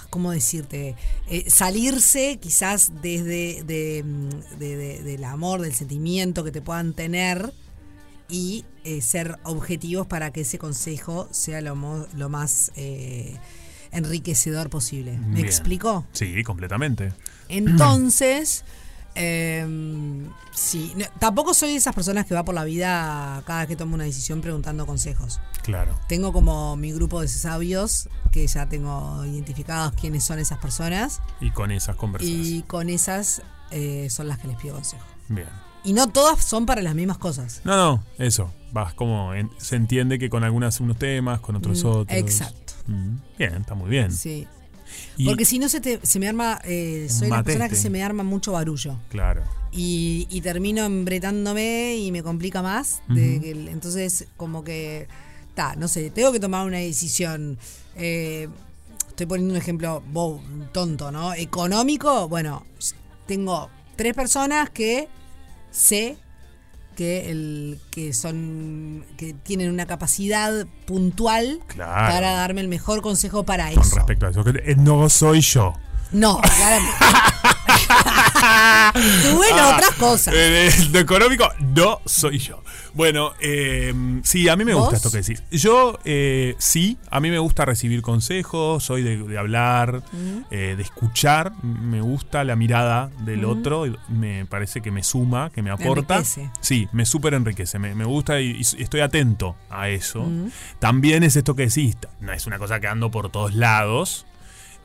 ¿cómo decirte? Eh, salirse quizás desde de, mm, de- de- del amor, del sentimiento que te puedan tener y eh, ser objetivos para que ese consejo sea lo, más enriquecedor posible. ¿Me Bien. explico? Sí, completamente. Entonces, em, sí, no, tampoco soy de esas personas que va por la vida cada vez que tomo una decisión preguntando consejos. Claro. Tengo como mi grupo de sabios, que ya tengo identificados quiénes son esas personas, Y con esas conversaciones. y con esas eh, son las que les pido consejo. Bien. Y no todas son para las mismas cosas. No, no, eso. Vas como. en- se entiende que con algunas unos temas, con otros Mm, otros. exacto. Mm, Bien, está muy bien. Sí. Y- Porque si no se, te- se me arma, eh, soy una persona que se me arma mucho barullo. Claro. y, y termino embretándome y me complica más. entonces, como que, ta, no sé, tengo que tomar una decisión. eh, estoy poniendo un ejemplo bo- tonto, ¿no? Económico, bueno, tengo tres personas que sé que el que son que tienen una capacidad puntual Claro. para darme el mejor consejo para Con eso. respecto a eso. que, eh, no soy yo. No, claramente. y bueno, Ah, otras cosas. eh, Lo económico no soy yo. Bueno, eh, sí, a mí me gusta esto que decís. Yo, eh, sí, a mí me gusta recibir consejos, soy de, de hablar, Mm. eh, de escuchar. Me gusta la mirada del otro, me parece que me suma, que me aporta. Enriquece. Sí, me súper enriquece, me, me gusta y, y estoy atento a eso. Mm. También es esto que decís, no es una cosa que ando por todos lados,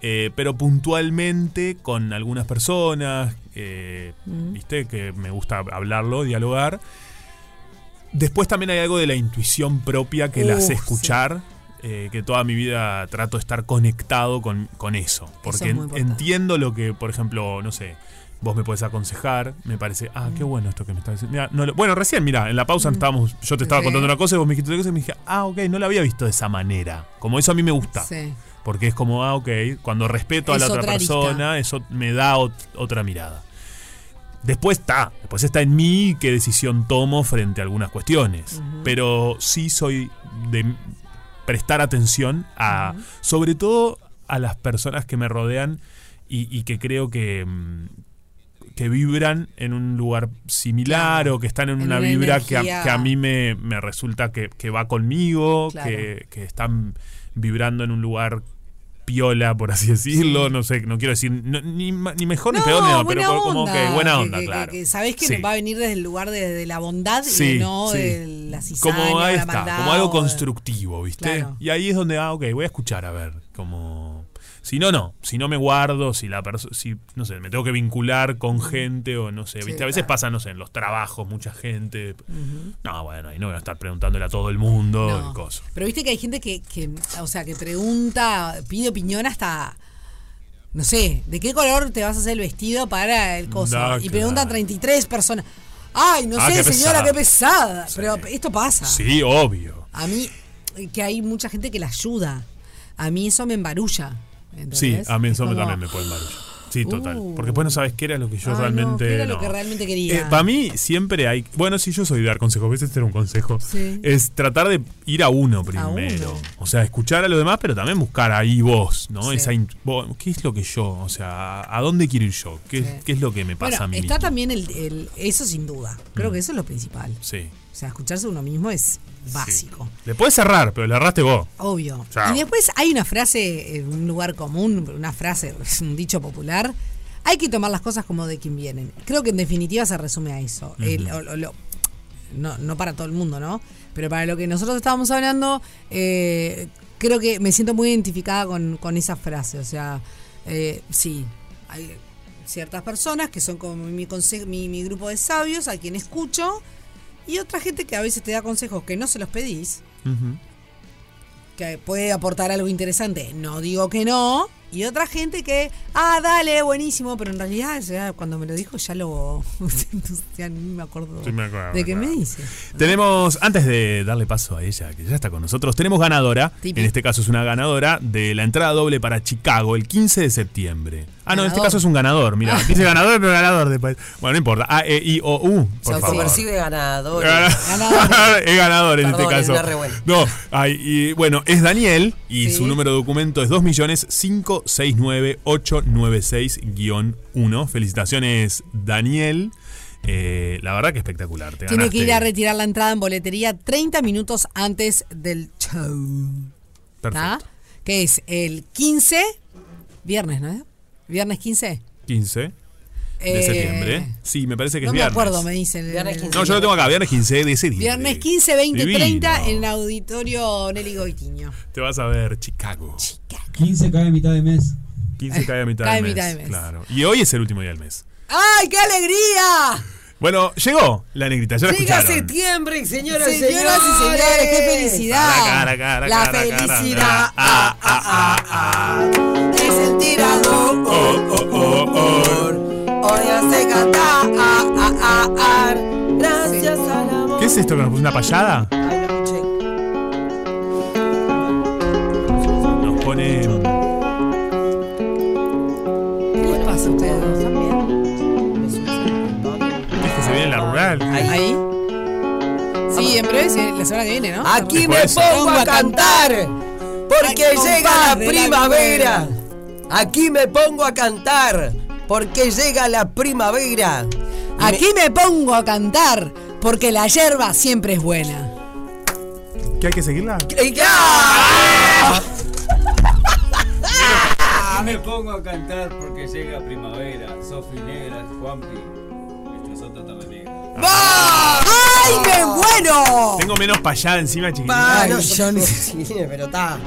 eh, pero puntualmente con algunas personas, eh, Mm. viste, que me gusta hablarlo, dialogar. Después también hay algo de la intuición propia que la Uh, hace sí. escuchar, eh, que toda mi vida trato de estar conectado con, con eso. Porque es entiendo lo que, por ejemplo, no sé, vos me podés aconsejar, me parece, ah, Mm. qué bueno esto que me estás diciendo. Mirá, no lo- bueno, recién, mira, en la pausa estábamos, yo te estaba Sí. contando una cosa y vos me dijiste otra cosa y me dije, ah, ok, no la había visto de esa manera. Como eso a mí me gusta. Sí. Porque es como, ah, ok, cuando respeto a la otra persona, eso me da ot- otra mirada. Después está, después está en mí qué decisión tomo frente a algunas cuestiones. Pero sí soy de prestar atención a, sobre todo a las personas que me rodean y, y que creo que, mm, que vibran en un lugar similar o que están en, En una una vibra que a, energía- que a mí me, me resulta que, que va conmigo, Claro. que, que están vibrando en un lugar piola, por así decirlo, no sé, no quiero decir no, ni, ni mejor ni peor, no, pero como que buena onda, que- claro. Que, sabés que Sí. va a venir desde el lugar de, de la bondad Sí, y no de la cizaña, como ahí la está, maldad como algo constructivo, ¿viste? Claro. Y ahí es donde, ah, ok, voy a escuchar a ver, como... Si no, no. Si no me guardo, si la persona, si, no sé, me tengo que vincular con gente o no sé, Sí, ¿viste? A veces claro. pasa, no sé, en los trabajos, mucha gente. No, bueno, ahí no voy a estar preguntándole a todo el mundo No. y cosas. Pero viste que hay gente que, que, o sea, que pregunta, pide opinión hasta, no sé, ¿de qué color te vas a hacer el vestido para el coso? Y preguntan claro. 33 personas. Ay, no Ah, sé, qué señora, pesada. qué pesada. Pero esto pasa. Sí, obvio. A mí, que hay mucha gente que la ayuda. A mí eso me embarulla. ¿Entendés? Sí, a mí Es eso como, también me puede embarullar. Sí, total. Uh. Porque después no sabes qué era lo que yo Ay, no, realmente. ¿qué era lo que realmente quería? para mí siempre hay. Bueno, si yo soy de dar consejos, a veces este era un consejo. Sí. Es tratar de ir a uno primero. uno. O sea, escuchar a los demás, pero también buscar ahí vos, ¿no? Sí. Esa vos, ¿Qué es lo que yo? O sea, ¿a dónde quiero ir yo? ¿Qué, Sí. qué es lo que me pasa Bueno, a mí? está mismo? también el, el- eso sin duda. Creo Mm. que eso es lo principal. Sí. O sea, escucharse uno mismo es básico. Le puedes cerrar, pero le erraste vos. Obvio. Chao. Y después hay una frase en un lugar común, una frase, un dicho popular. Hay que tomar las cosas como de quien vienen. Creo que en definitiva se resume a eso. Ujú. El- o- o lo- no, no para todo el mundo, ¿no? Pero para lo que nosotros estábamos hablando, eh, creo que me siento muy identificada con, con esa frase. O sea, eh, sí, hay ciertas personas que son como mi, mi, mi grupo de sabios, a quien escucho, y otra gente que a veces te da consejos que no se los pedís, que puede aportar algo interesante. No digo que no. Y otra gente que, ah, dale, buenísimo, pero en realidad ya cuando me lo dijo ya lo... ya ni me acuerdo Sí, me acuerdo, de qué me dice. Tenemos, antes de darle paso a ella, que ya está con nosotros, tenemos ganadora. Tipi. En este caso es una ganadora de la entrada doble para Chicago el 15 de septiembre. Ah, no, en este Ganador. caso es un ganador. Mira, dice ganador, pero ganador después. Bueno, no importa. A, E, I, O, U. Se Por autopercibe ganador. es ganador en Perdón, este es caso. No, ay, y, bueno, es Daniel y Sí. su número de documento es 2.569.896-1. Felicitaciones, Daniel. Eh, la verdad que espectacular. Te Tiene que ir a retirar la entrada en boletería 30 minutos antes del show. ¿Tá? Que es el 15, viernes, ¿no? ¿Viernes 15? 15 de Eh, septiembre. Sí, me parece que no es me viernes. acuerdo, me dicen. Viernes 15. No, yo lo tengo acá, viernes 15 de septiembre. Viernes 15, 20, Divino. 30 en el auditorio Nelly Goitiño. Te vas a ver Chicago. 15 cae a mitad de mes. 15 cae a mitad, Cae del a mes, mitad de mes. Claro. Y hoy es el último día del mes. ¡Ay, qué alegría! Bueno, llegó la negrita, ya la Llega escucharon. septiembre, señoras, y Señoras y señores, qué felicidad. Cara, cara, la cara, cara, felicidad Ah, ah, ah, ah. Tirador. Hoy hace cantar. Gracias al amor. ¿Qué es esto que nos puso una payada? Nos pone. ¿Qué pasa a ustedes? Es que se viene la rural. Ahí. Sí, en breve, sí, la semana que viene, ¿no? Aquí me pongo a cantar porque Ay, llega la primavera. Aquí me pongo a cantar porque llega la primavera. Aquí me pongo a cantar porque la yerba siempre es buena. ¿Qué hay que seguirla? ¡Ey, ya! Aquí me pongo a cantar porque llega primavera. Sofi Negra, Juanpi. Otros también negros. ¡Ay, qué bueno! Tengo menos payada encima, chiquitita. Pa, no, yo pero está.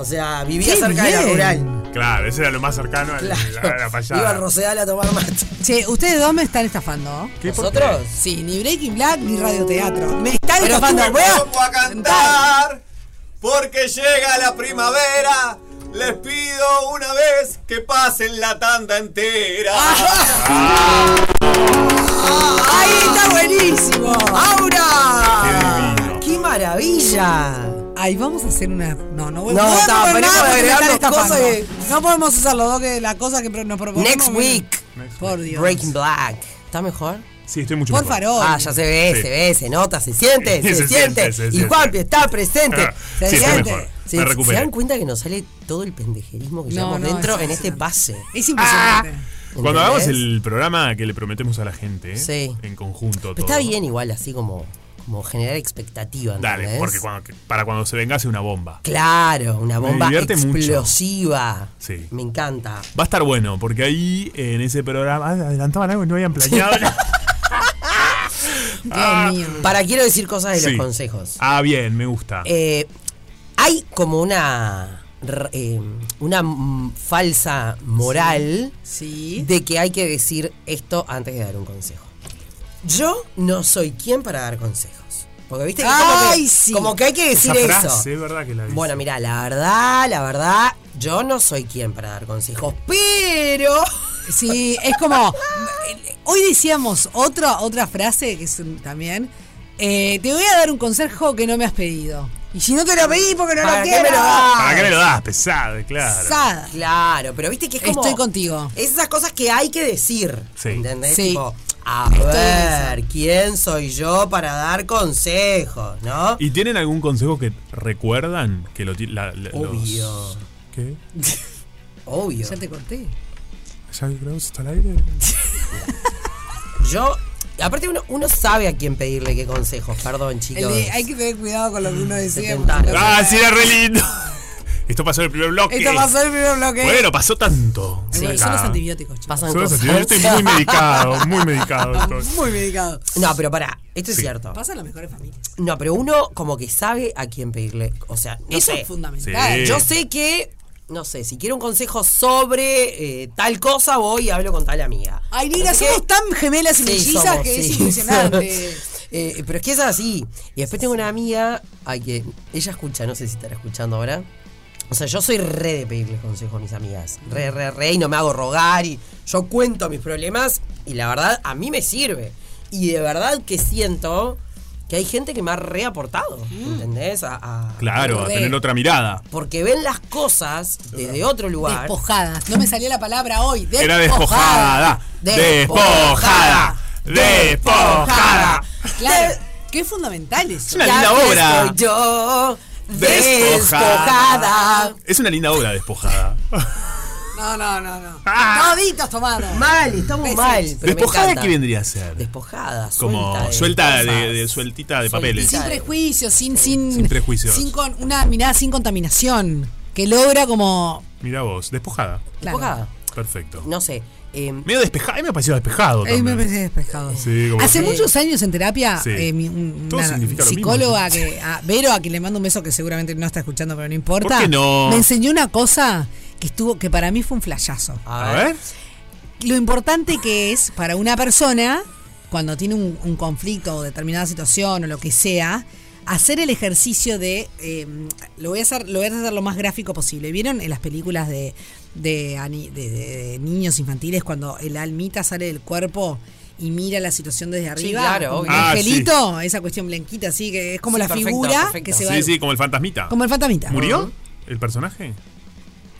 O sea, vivía Qué cerca de la bien. rural. Claro, ese era lo más cercano a la, Claro. la- la payada. Iba al Rosedal a tomar mate. Che, ustedes dos me están estafando. ¿Qué, por ¿Nosotros? Sí, ni Breaking Black ni radioteatro. Me están Pero estafando. tú- Voy a- Pongo a cantar porque llega la primavera. Les pido una vez que pasen la tanda entera. ¡Ahí está buenísimo! ¡Aura! Divino. ¡Qué maravilla! Ay, vamos a hacer una. No, no voy No, no. No podemos usar los dos que la cosa que nos proponemos. Next week, Por Dios. Breaking Black. ¿Está mejor? Sí, estoy mucho Por mejor. farol. Ah, ya se ve, Sí. se ve, se nota, se siente, se, Se siente. siente, se y. Juanpi está presente. Ah, se sí, estoy siente. mejor. Se, Me se dan cuenta que nos sale todo el pendejerismo que No, llevamos no, dentro es en este pase. Es impresionante. Cuando ¿Entendés? hagamos el programa que le prometemos a la gente, ¿eh? Sí. en conjunto. Pero todo. está bien igual, así como, como generar expectativa. Dale, porque cuando, para cuando se venga hace una bomba. Claro, una bomba explosiva. Sí. Me encanta. Va a estar bueno, porque ahí en ese programa ah, adelantaban algo y no habían planeado. Ah. Para quiero decir cosas de Sí. los consejos. ah, bien, me gusta. Eh, hay como una eh, una falsa moral de que hay que decir esto antes de dar un consejo. Yo no soy quien para dar consejos. Porque viste que, como, Ay, que sí. como que hay que decir Esa eso. frase, es verdad que la dice. Bueno, mira, la verdad, la verdad, yo no soy quien para dar consejos, pero Sí, es como. Hoy decíamos otra, otra frase que es un- también. eh, te voy a dar un consejo que no me has pedido. Y si no te lo pedí porque no ¿Para lo quiero. me lo das? ¿Para qué me lo das? Pesado, claro. Pesada. Claro, pero viste que es como. Estoy contigo. Esas cosas que hay que decir. Sí. ¿Entendés? Sí. Tipo, a ver, ¿quién soy yo para dar consejos, no? ¿Y tienen algún consejo que recuerdan? Que lo la- los- Obvio. ¿Qué? Obvio. Ya te corté. ¿Ya grabamos hasta el aire? Yo. Aparte, uno, uno sabe a quién pedirle qué consejos, perdón, chicos. de- hay que tener cuidado con lo que uno decía. ¡Ah, sí, era re lindo! Esto pasó en el primer bloque. Esto pasó en el primer bloque. Bueno, pasó tanto. Sí, Acá. son los antibióticos, chicos. Pasan cosas. antibióticos. Yo estoy muy medicado, muy medicado. estoy. Muy medicado. No, pero pará, esto es Sí. cierto. Pasa en las mejores familias. No, pero uno como que sabe a quién pedirle. O sea, no Eso sé. es fundamental. Sí. Yo sé que, no sé, si quiero un consejo sobre eh, tal cosa, voy y hablo con tal amiga. Ay, Nina, somos que- tan gemelas y Sí, mellizas somos, que es impresionante. Eh, pero es que es así. Y después tengo una amiga a que ella escucha, no sé si estará escuchando ahora. O sea, yo soy re de pedirle consejos a mis amigas. Re, re, re, y no me hago rogar. Y yo cuento mis problemas y la verdad a mí me sirve. Y de verdad que siento que hay gente que me ha reaportado. ¿Entendés? A- a- Claro, a tener otra mirada. Porque ven las cosas desde otro lugar. Despojadas. No me salía la palabra hoy. Era despojada. Despojada. Despojada. Claro. Qué fundamental eso. Es una linda que obra. estoy yo Despojada. Es una linda obra despojada. No, no, no, no. Ah. Toditos tomados. Mal, estamos mal. pero ¿Despojada qué vendría a ser? Despojada, Como suelta de suelta de, cosas. de- sueltita de papeles. Sin prejuicios, sin, sin, Sin prejuicios. sin con una mirada sin contaminación. Que logra como. Mira vos, despojada. Claro. Despojada. Perfecto. No sé. Eh, Medio despejada, a mí me pareció despejado Ahí me también. parece despejado. Sí, como- Hace muchos años en terapia, Sí. eh, mi- un- Todo una significa lo mismo. psicóloga que, a Vero, a quien le mando un beso que seguramente no está escuchando, pero no importa. ¿Por qué no? Me enseñó una cosa que estuvo, que para mí fue un flashazo. A ver. Lo importante que es para una persona, cuando tiene un, un conflicto o determinada situación o lo que sea, hacer el ejercicio de. eh, lo, voy a hacer, lo voy a hacer lo más gráfico posible. ¿Vieron en las películas de, de, ani- de- de- de niños infantiles cuando el almita sale del cuerpo? Y mira la situación desde arriba. claro, como obvio. un Ah, angelito, esa cuestión blanquita así, que es como Sí, la perfecto, figura perfecto. que se va. Sí, sí, como el fantasmita. Como el fantasmita. ¿Murió el personaje?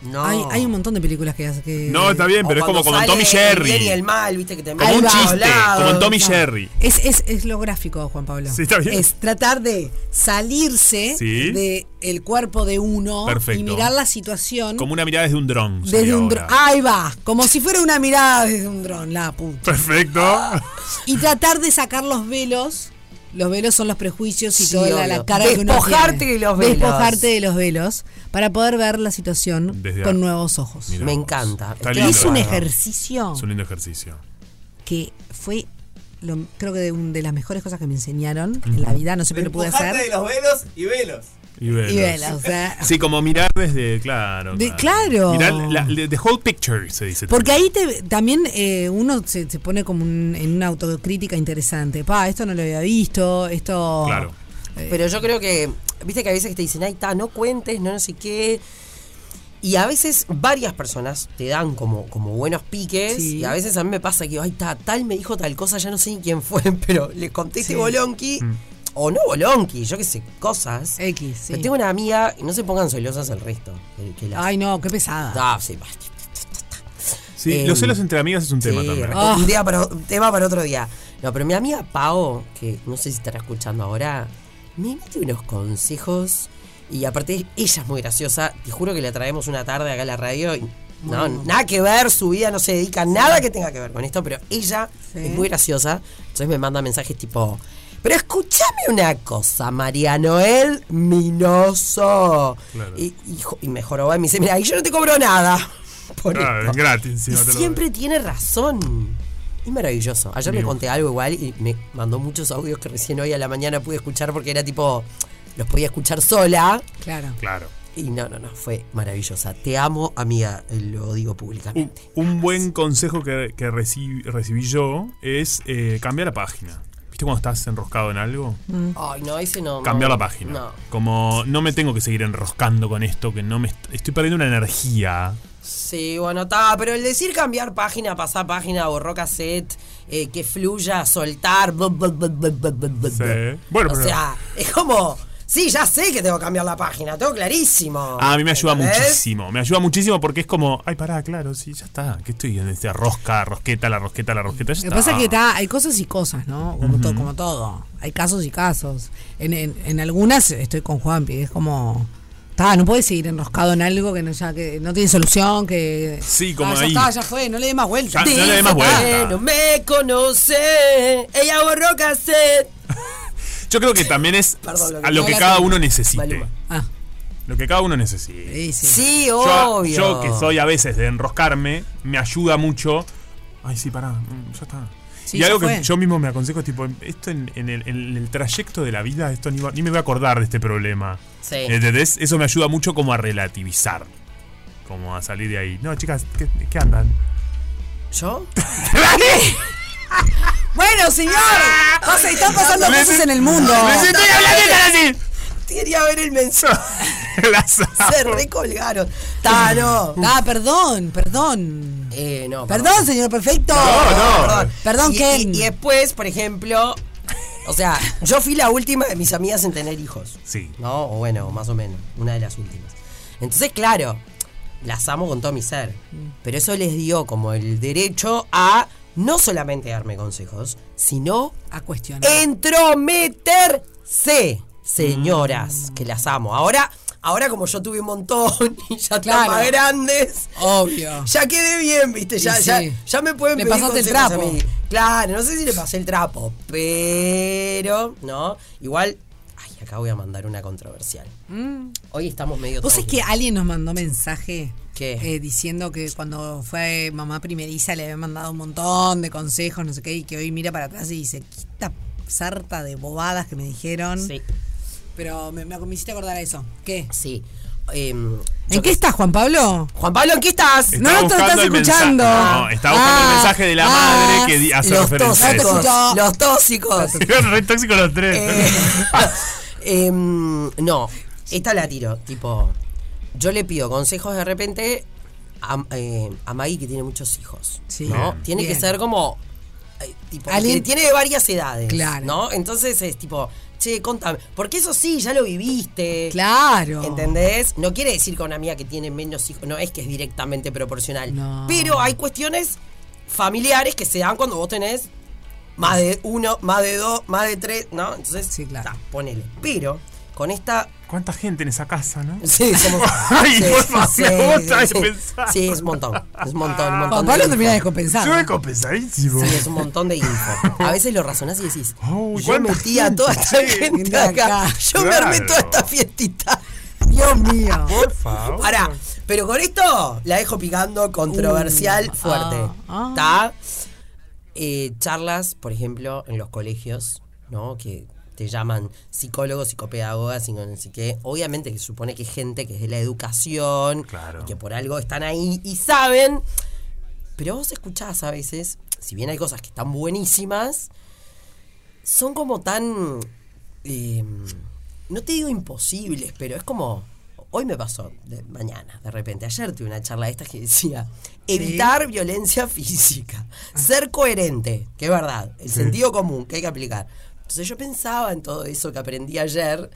No. Hay, hay un montón de películas que hace que. No, está bien, pero es como, como en Tommy El Jerry. el mal, viste que te Como un chiste, como en Tommy No. Jerry. Es, es, es lo gráfico, Juan Pablo. Sí, está bien. Es tratar de salirse Sí. de el cuerpo de uno Perfecto. y mirar la situación Como una mirada desde un dron. desde un dron. Ahí va, como si fuera una mirada desde un dron, la puta. Perfecto. Y tratar de sacar los velos. Los velos son los prejuicios y Sí, toda la, cara que uno Despojarte tiene. de los velos. Despojarte de los velos para poder ver la situación Desde con a- nuevos ojos. Mirá Me vos. encanta. Está lindo. Es un ejercicio Es un lindo ejercicio. que fue, lo- creo que de, un- de las mejores cosas que me enseñaron en la vida. No sé qué lo pude hacer. de los velos y velos. Y velos. Y vela, o sea. Sí, como mirar desde, claro. De- claro. Mirar la, la- the whole picture, se dice. Porque ahí te, también eh, uno se, se pone como un- en una autocrítica interesante. Pa, esto no lo había visto, esto. Claro. Pero yo creo que, viste que a veces que te dicen, ay, está, no cuentes, no, no sé qué. Y a veces varias personas te dan como, como buenos piques. Sí. Y a veces a mí me pasa que, ay, está, tal me dijo tal cosa, ya no sé ni quién fue, pero le conté este Sí. bolonqui. Mm. O no bolonqui, yo qué sé, cosas. X, sí. Pero tengo una amiga, y no se pongan celosas el resto. que- que las- Ay, no, qué pesada. Ah, sí, Sí, Em, los celos entre amigas es un tema sí, también. re- Ah. Un, día para, un tema para otro día. No, pero mi amiga Pao, que no sé si estará escuchando ahora, me mete unos consejos. Y aparte, ella es muy graciosa. Te juro que la traemos una tarde acá a la radio. Y, no, Bueno. nada que ver, su vida no se dedica a nada que tenga que ver con esto, pero ella Sí. es muy graciosa. Entonces me manda mensajes tipo. Pero escúchame una cosa, María Noel Minoso. Claro. Y, y jo- y me joroba y me dice, mira, y yo no te cobro nada. Por esto". es gratis, encima Y te lo siempre tiene razón. Es maravilloso. Ayer le Bien. conté algo igual y me mandó muchos audios que recién hoy a la mañana pude escuchar porque era tipo, los podía escuchar sola. Claro. Claro. Y no, no, no, fue maravillosa. Te amo, amiga, lo digo públicamente. Un buen consejo que, que recibí, recibí yo es eh, cambiar la página. ¿Viste cuando estás enroscado en algo? Ay, no, ese no. Cambiar no, la página. No. Como no me tengo que seguir enroscando con esto, que no me est- estoy perdiendo una energía. Sí, bueno, está, pero el decir cambiar página, pasar página, borró cassette, eh, que fluya, soltar. Sí. Bueno, o pero- sea, es como. Sí, ya sé que tengo que cambiar la página, tengo clarísimo. Ah, a mí me ayuda ¿Entendés? muchísimo. Me ayuda muchísimo porque es como, ay, pará, claro, sí, ya está. Que estoy en este rosca, rosqueta, la rosqueta, la rosqueta. Ya Lo que pasa es que está, hay cosas y cosas, ¿no? Como, to- Ujú. como todo. Hay casos y casos. En, en, en algunas estoy con Juanpi, es como. Está, no puedes seguir enroscado en algo que no, ya, que no tiene solución, que. Sí, como Ah, ya ahí. está, ya fue, no le dé más vuelta. Ya, no le dé más vuelta. No me conoce, ella borró cassette. Yo creo que también es Perdón, lo que- a lo que cada uno necesite. Maluma. Ah. Lo que cada uno necesite. Sí, sí. Sí, Yo, obvio. yo que soy a veces de enroscarme, me ayuda mucho. Ay, sí, pará, mm, ya está. Sí, y ya algo que yo mismo me aconsejo es tipo, esto en, en el, en el trayecto de la vida, esto ni, va- ni me voy a acordar de este problema. Sí. ¿Entendés? Eso me ayuda mucho como a relativizar. Como a salir de ahí. No, chicas, ¿qué, qué andan? ¿Yo? Bueno, señor, pasa, están pasando Me cosas en el mundo. Me hablando así. Quería ver el mensaje. Se recolgaron. Ta, no. Ah, perdón, perdón. Eh, no. Perdón, señor perfecto. No, no. Perdón, perdón y, Ken. y- y después, por ejemplo, o sea, yo fui la última de mis amigas en tener hijos. Sí. ¿No? O bueno, más o menos, una de las últimas. Entonces, claro, las amo con todo mi ser. Pero eso les dio como el derecho a no solamente darme consejos, sino a cuestionar. entrometerse. Señoras, que las amo. Ahora, ahora como yo tuve un montón y ya Claro. más grandes. Obvio. Ya quedé bien, viste, ya, Y ya, sí. ya me pueden Le pedir pasaste el a trapo. mí. Claro, no sé si le pasé el trapo, pero, ¿no? Igual, ay, acá voy a mandar una controversial. Mm. Hoy estamos medio ¿Vos sabés que tranquilos. alguien nos mandó mensaje? ¿Qué? eh, diciendo que cuando fue mamá primeriza le había mandado un montón de consejos, no sé qué, y que hoy mira para atrás y dice, "¿Qué esta sarta de bobadas que me dijeron. Sí. Pero me, me, me hiciste acordar a eso. ¿Qué? Sí. Em, ¿En qué estás, Juan Pablo? Juan Pablo, ¿en qué estás? No, no te estás escuchando. No, está buscando el Ah, mensaje de la ah, madre que hace los referencia a tóxicos. Los tóxicos. Re tóxicos los tres. Eh, em, no, esta la tiro. Tipo, yo le pido consejos de repente a, eh, a Maggie que tiene muchos hijos. Sí. ¿no? Bien. Tiene que ser como. eh, tipo, que tiene de varias edades. Claro. ¿No? Entonces es tipo. Che, contame. Porque eso sí, ya lo viviste. Claro. ¿Entendés? No quiere decir que una amiga que tiene menos hijos. No es que es directamente proporcional. Pero hay cuestiones familiares que se dan cuando vos tenés más de uno, más de dos, más de tres, ¿no? Entonces, sí, claro. ponele. Pero con esta. ¿Cuánta gente en esa casa, no? Sí, somos. Ay, sí, por favor, sí, vos sí, sabés sí. pensar. Sí, es un montón. Es un montón, un montón. Juan de info. termina descompensado. Yo descompensadísimo. Sí, es un montón de info. A veces lo razonás y decís, yo ¿cuánta metí a toda esta gente? acá. acá. Yo me armé toda esta fiestita. Dios mío. Por favor. Pará, pero con esto la dejo picando, controversial, Uh, fuerte. ah, ¿Está? Eh, charlas, por ejemplo, en los colegios, ¿no? Que te llaman psicólogos, psicopedagogas, y no sé qué. Obviamente que supone que es gente que es de la educación, y que por algo están ahí y saben. Pero vos escuchás a veces, si bien hay cosas que están buenísimas, son como tan. eh, no te digo imposibles, pero es como. Hoy me pasó, de mañana, de repente. Ayer tuve una charla de estas que decía: evitar violencia física, ser coherente, que es verdad, el Sí. sentido común que hay que aplicar. Entonces yo pensaba en todo eso que aprendí ayer.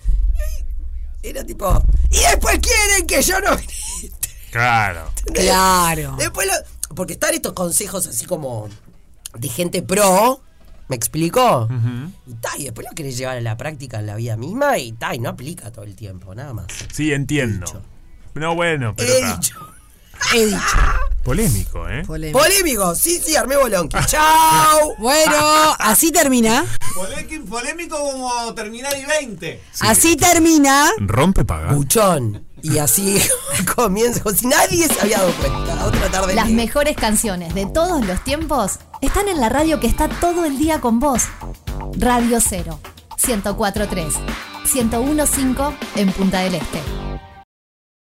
Y era tipo. Y después quieren que yo no grite. Claro. Claro. Después lo- porque están estos consejos así como de gente pro, ¿me explico? Y, ta, y después lo querés llevar a la práctica en la vida misma y, ta, y no aplica todo el tiempo, nada más. Sí, entiendo. No, bueno, pero. He dicho. He dicho. Polémico, ¿eh? Polémico, sí, sí, armé bolonqui. ¡Chao! Bueno, así termina. Polémico, polémico como terminar y 20. Así termina. Rompe paga. Buchón. Y así comienza, como si nadie se había dado cuenta. Otra tarde. Las libre. mejores canciones de todos los tiempos están en la radio que está todo el día con vos. Radio 0, 104.3, 101.5 en Punta del Este.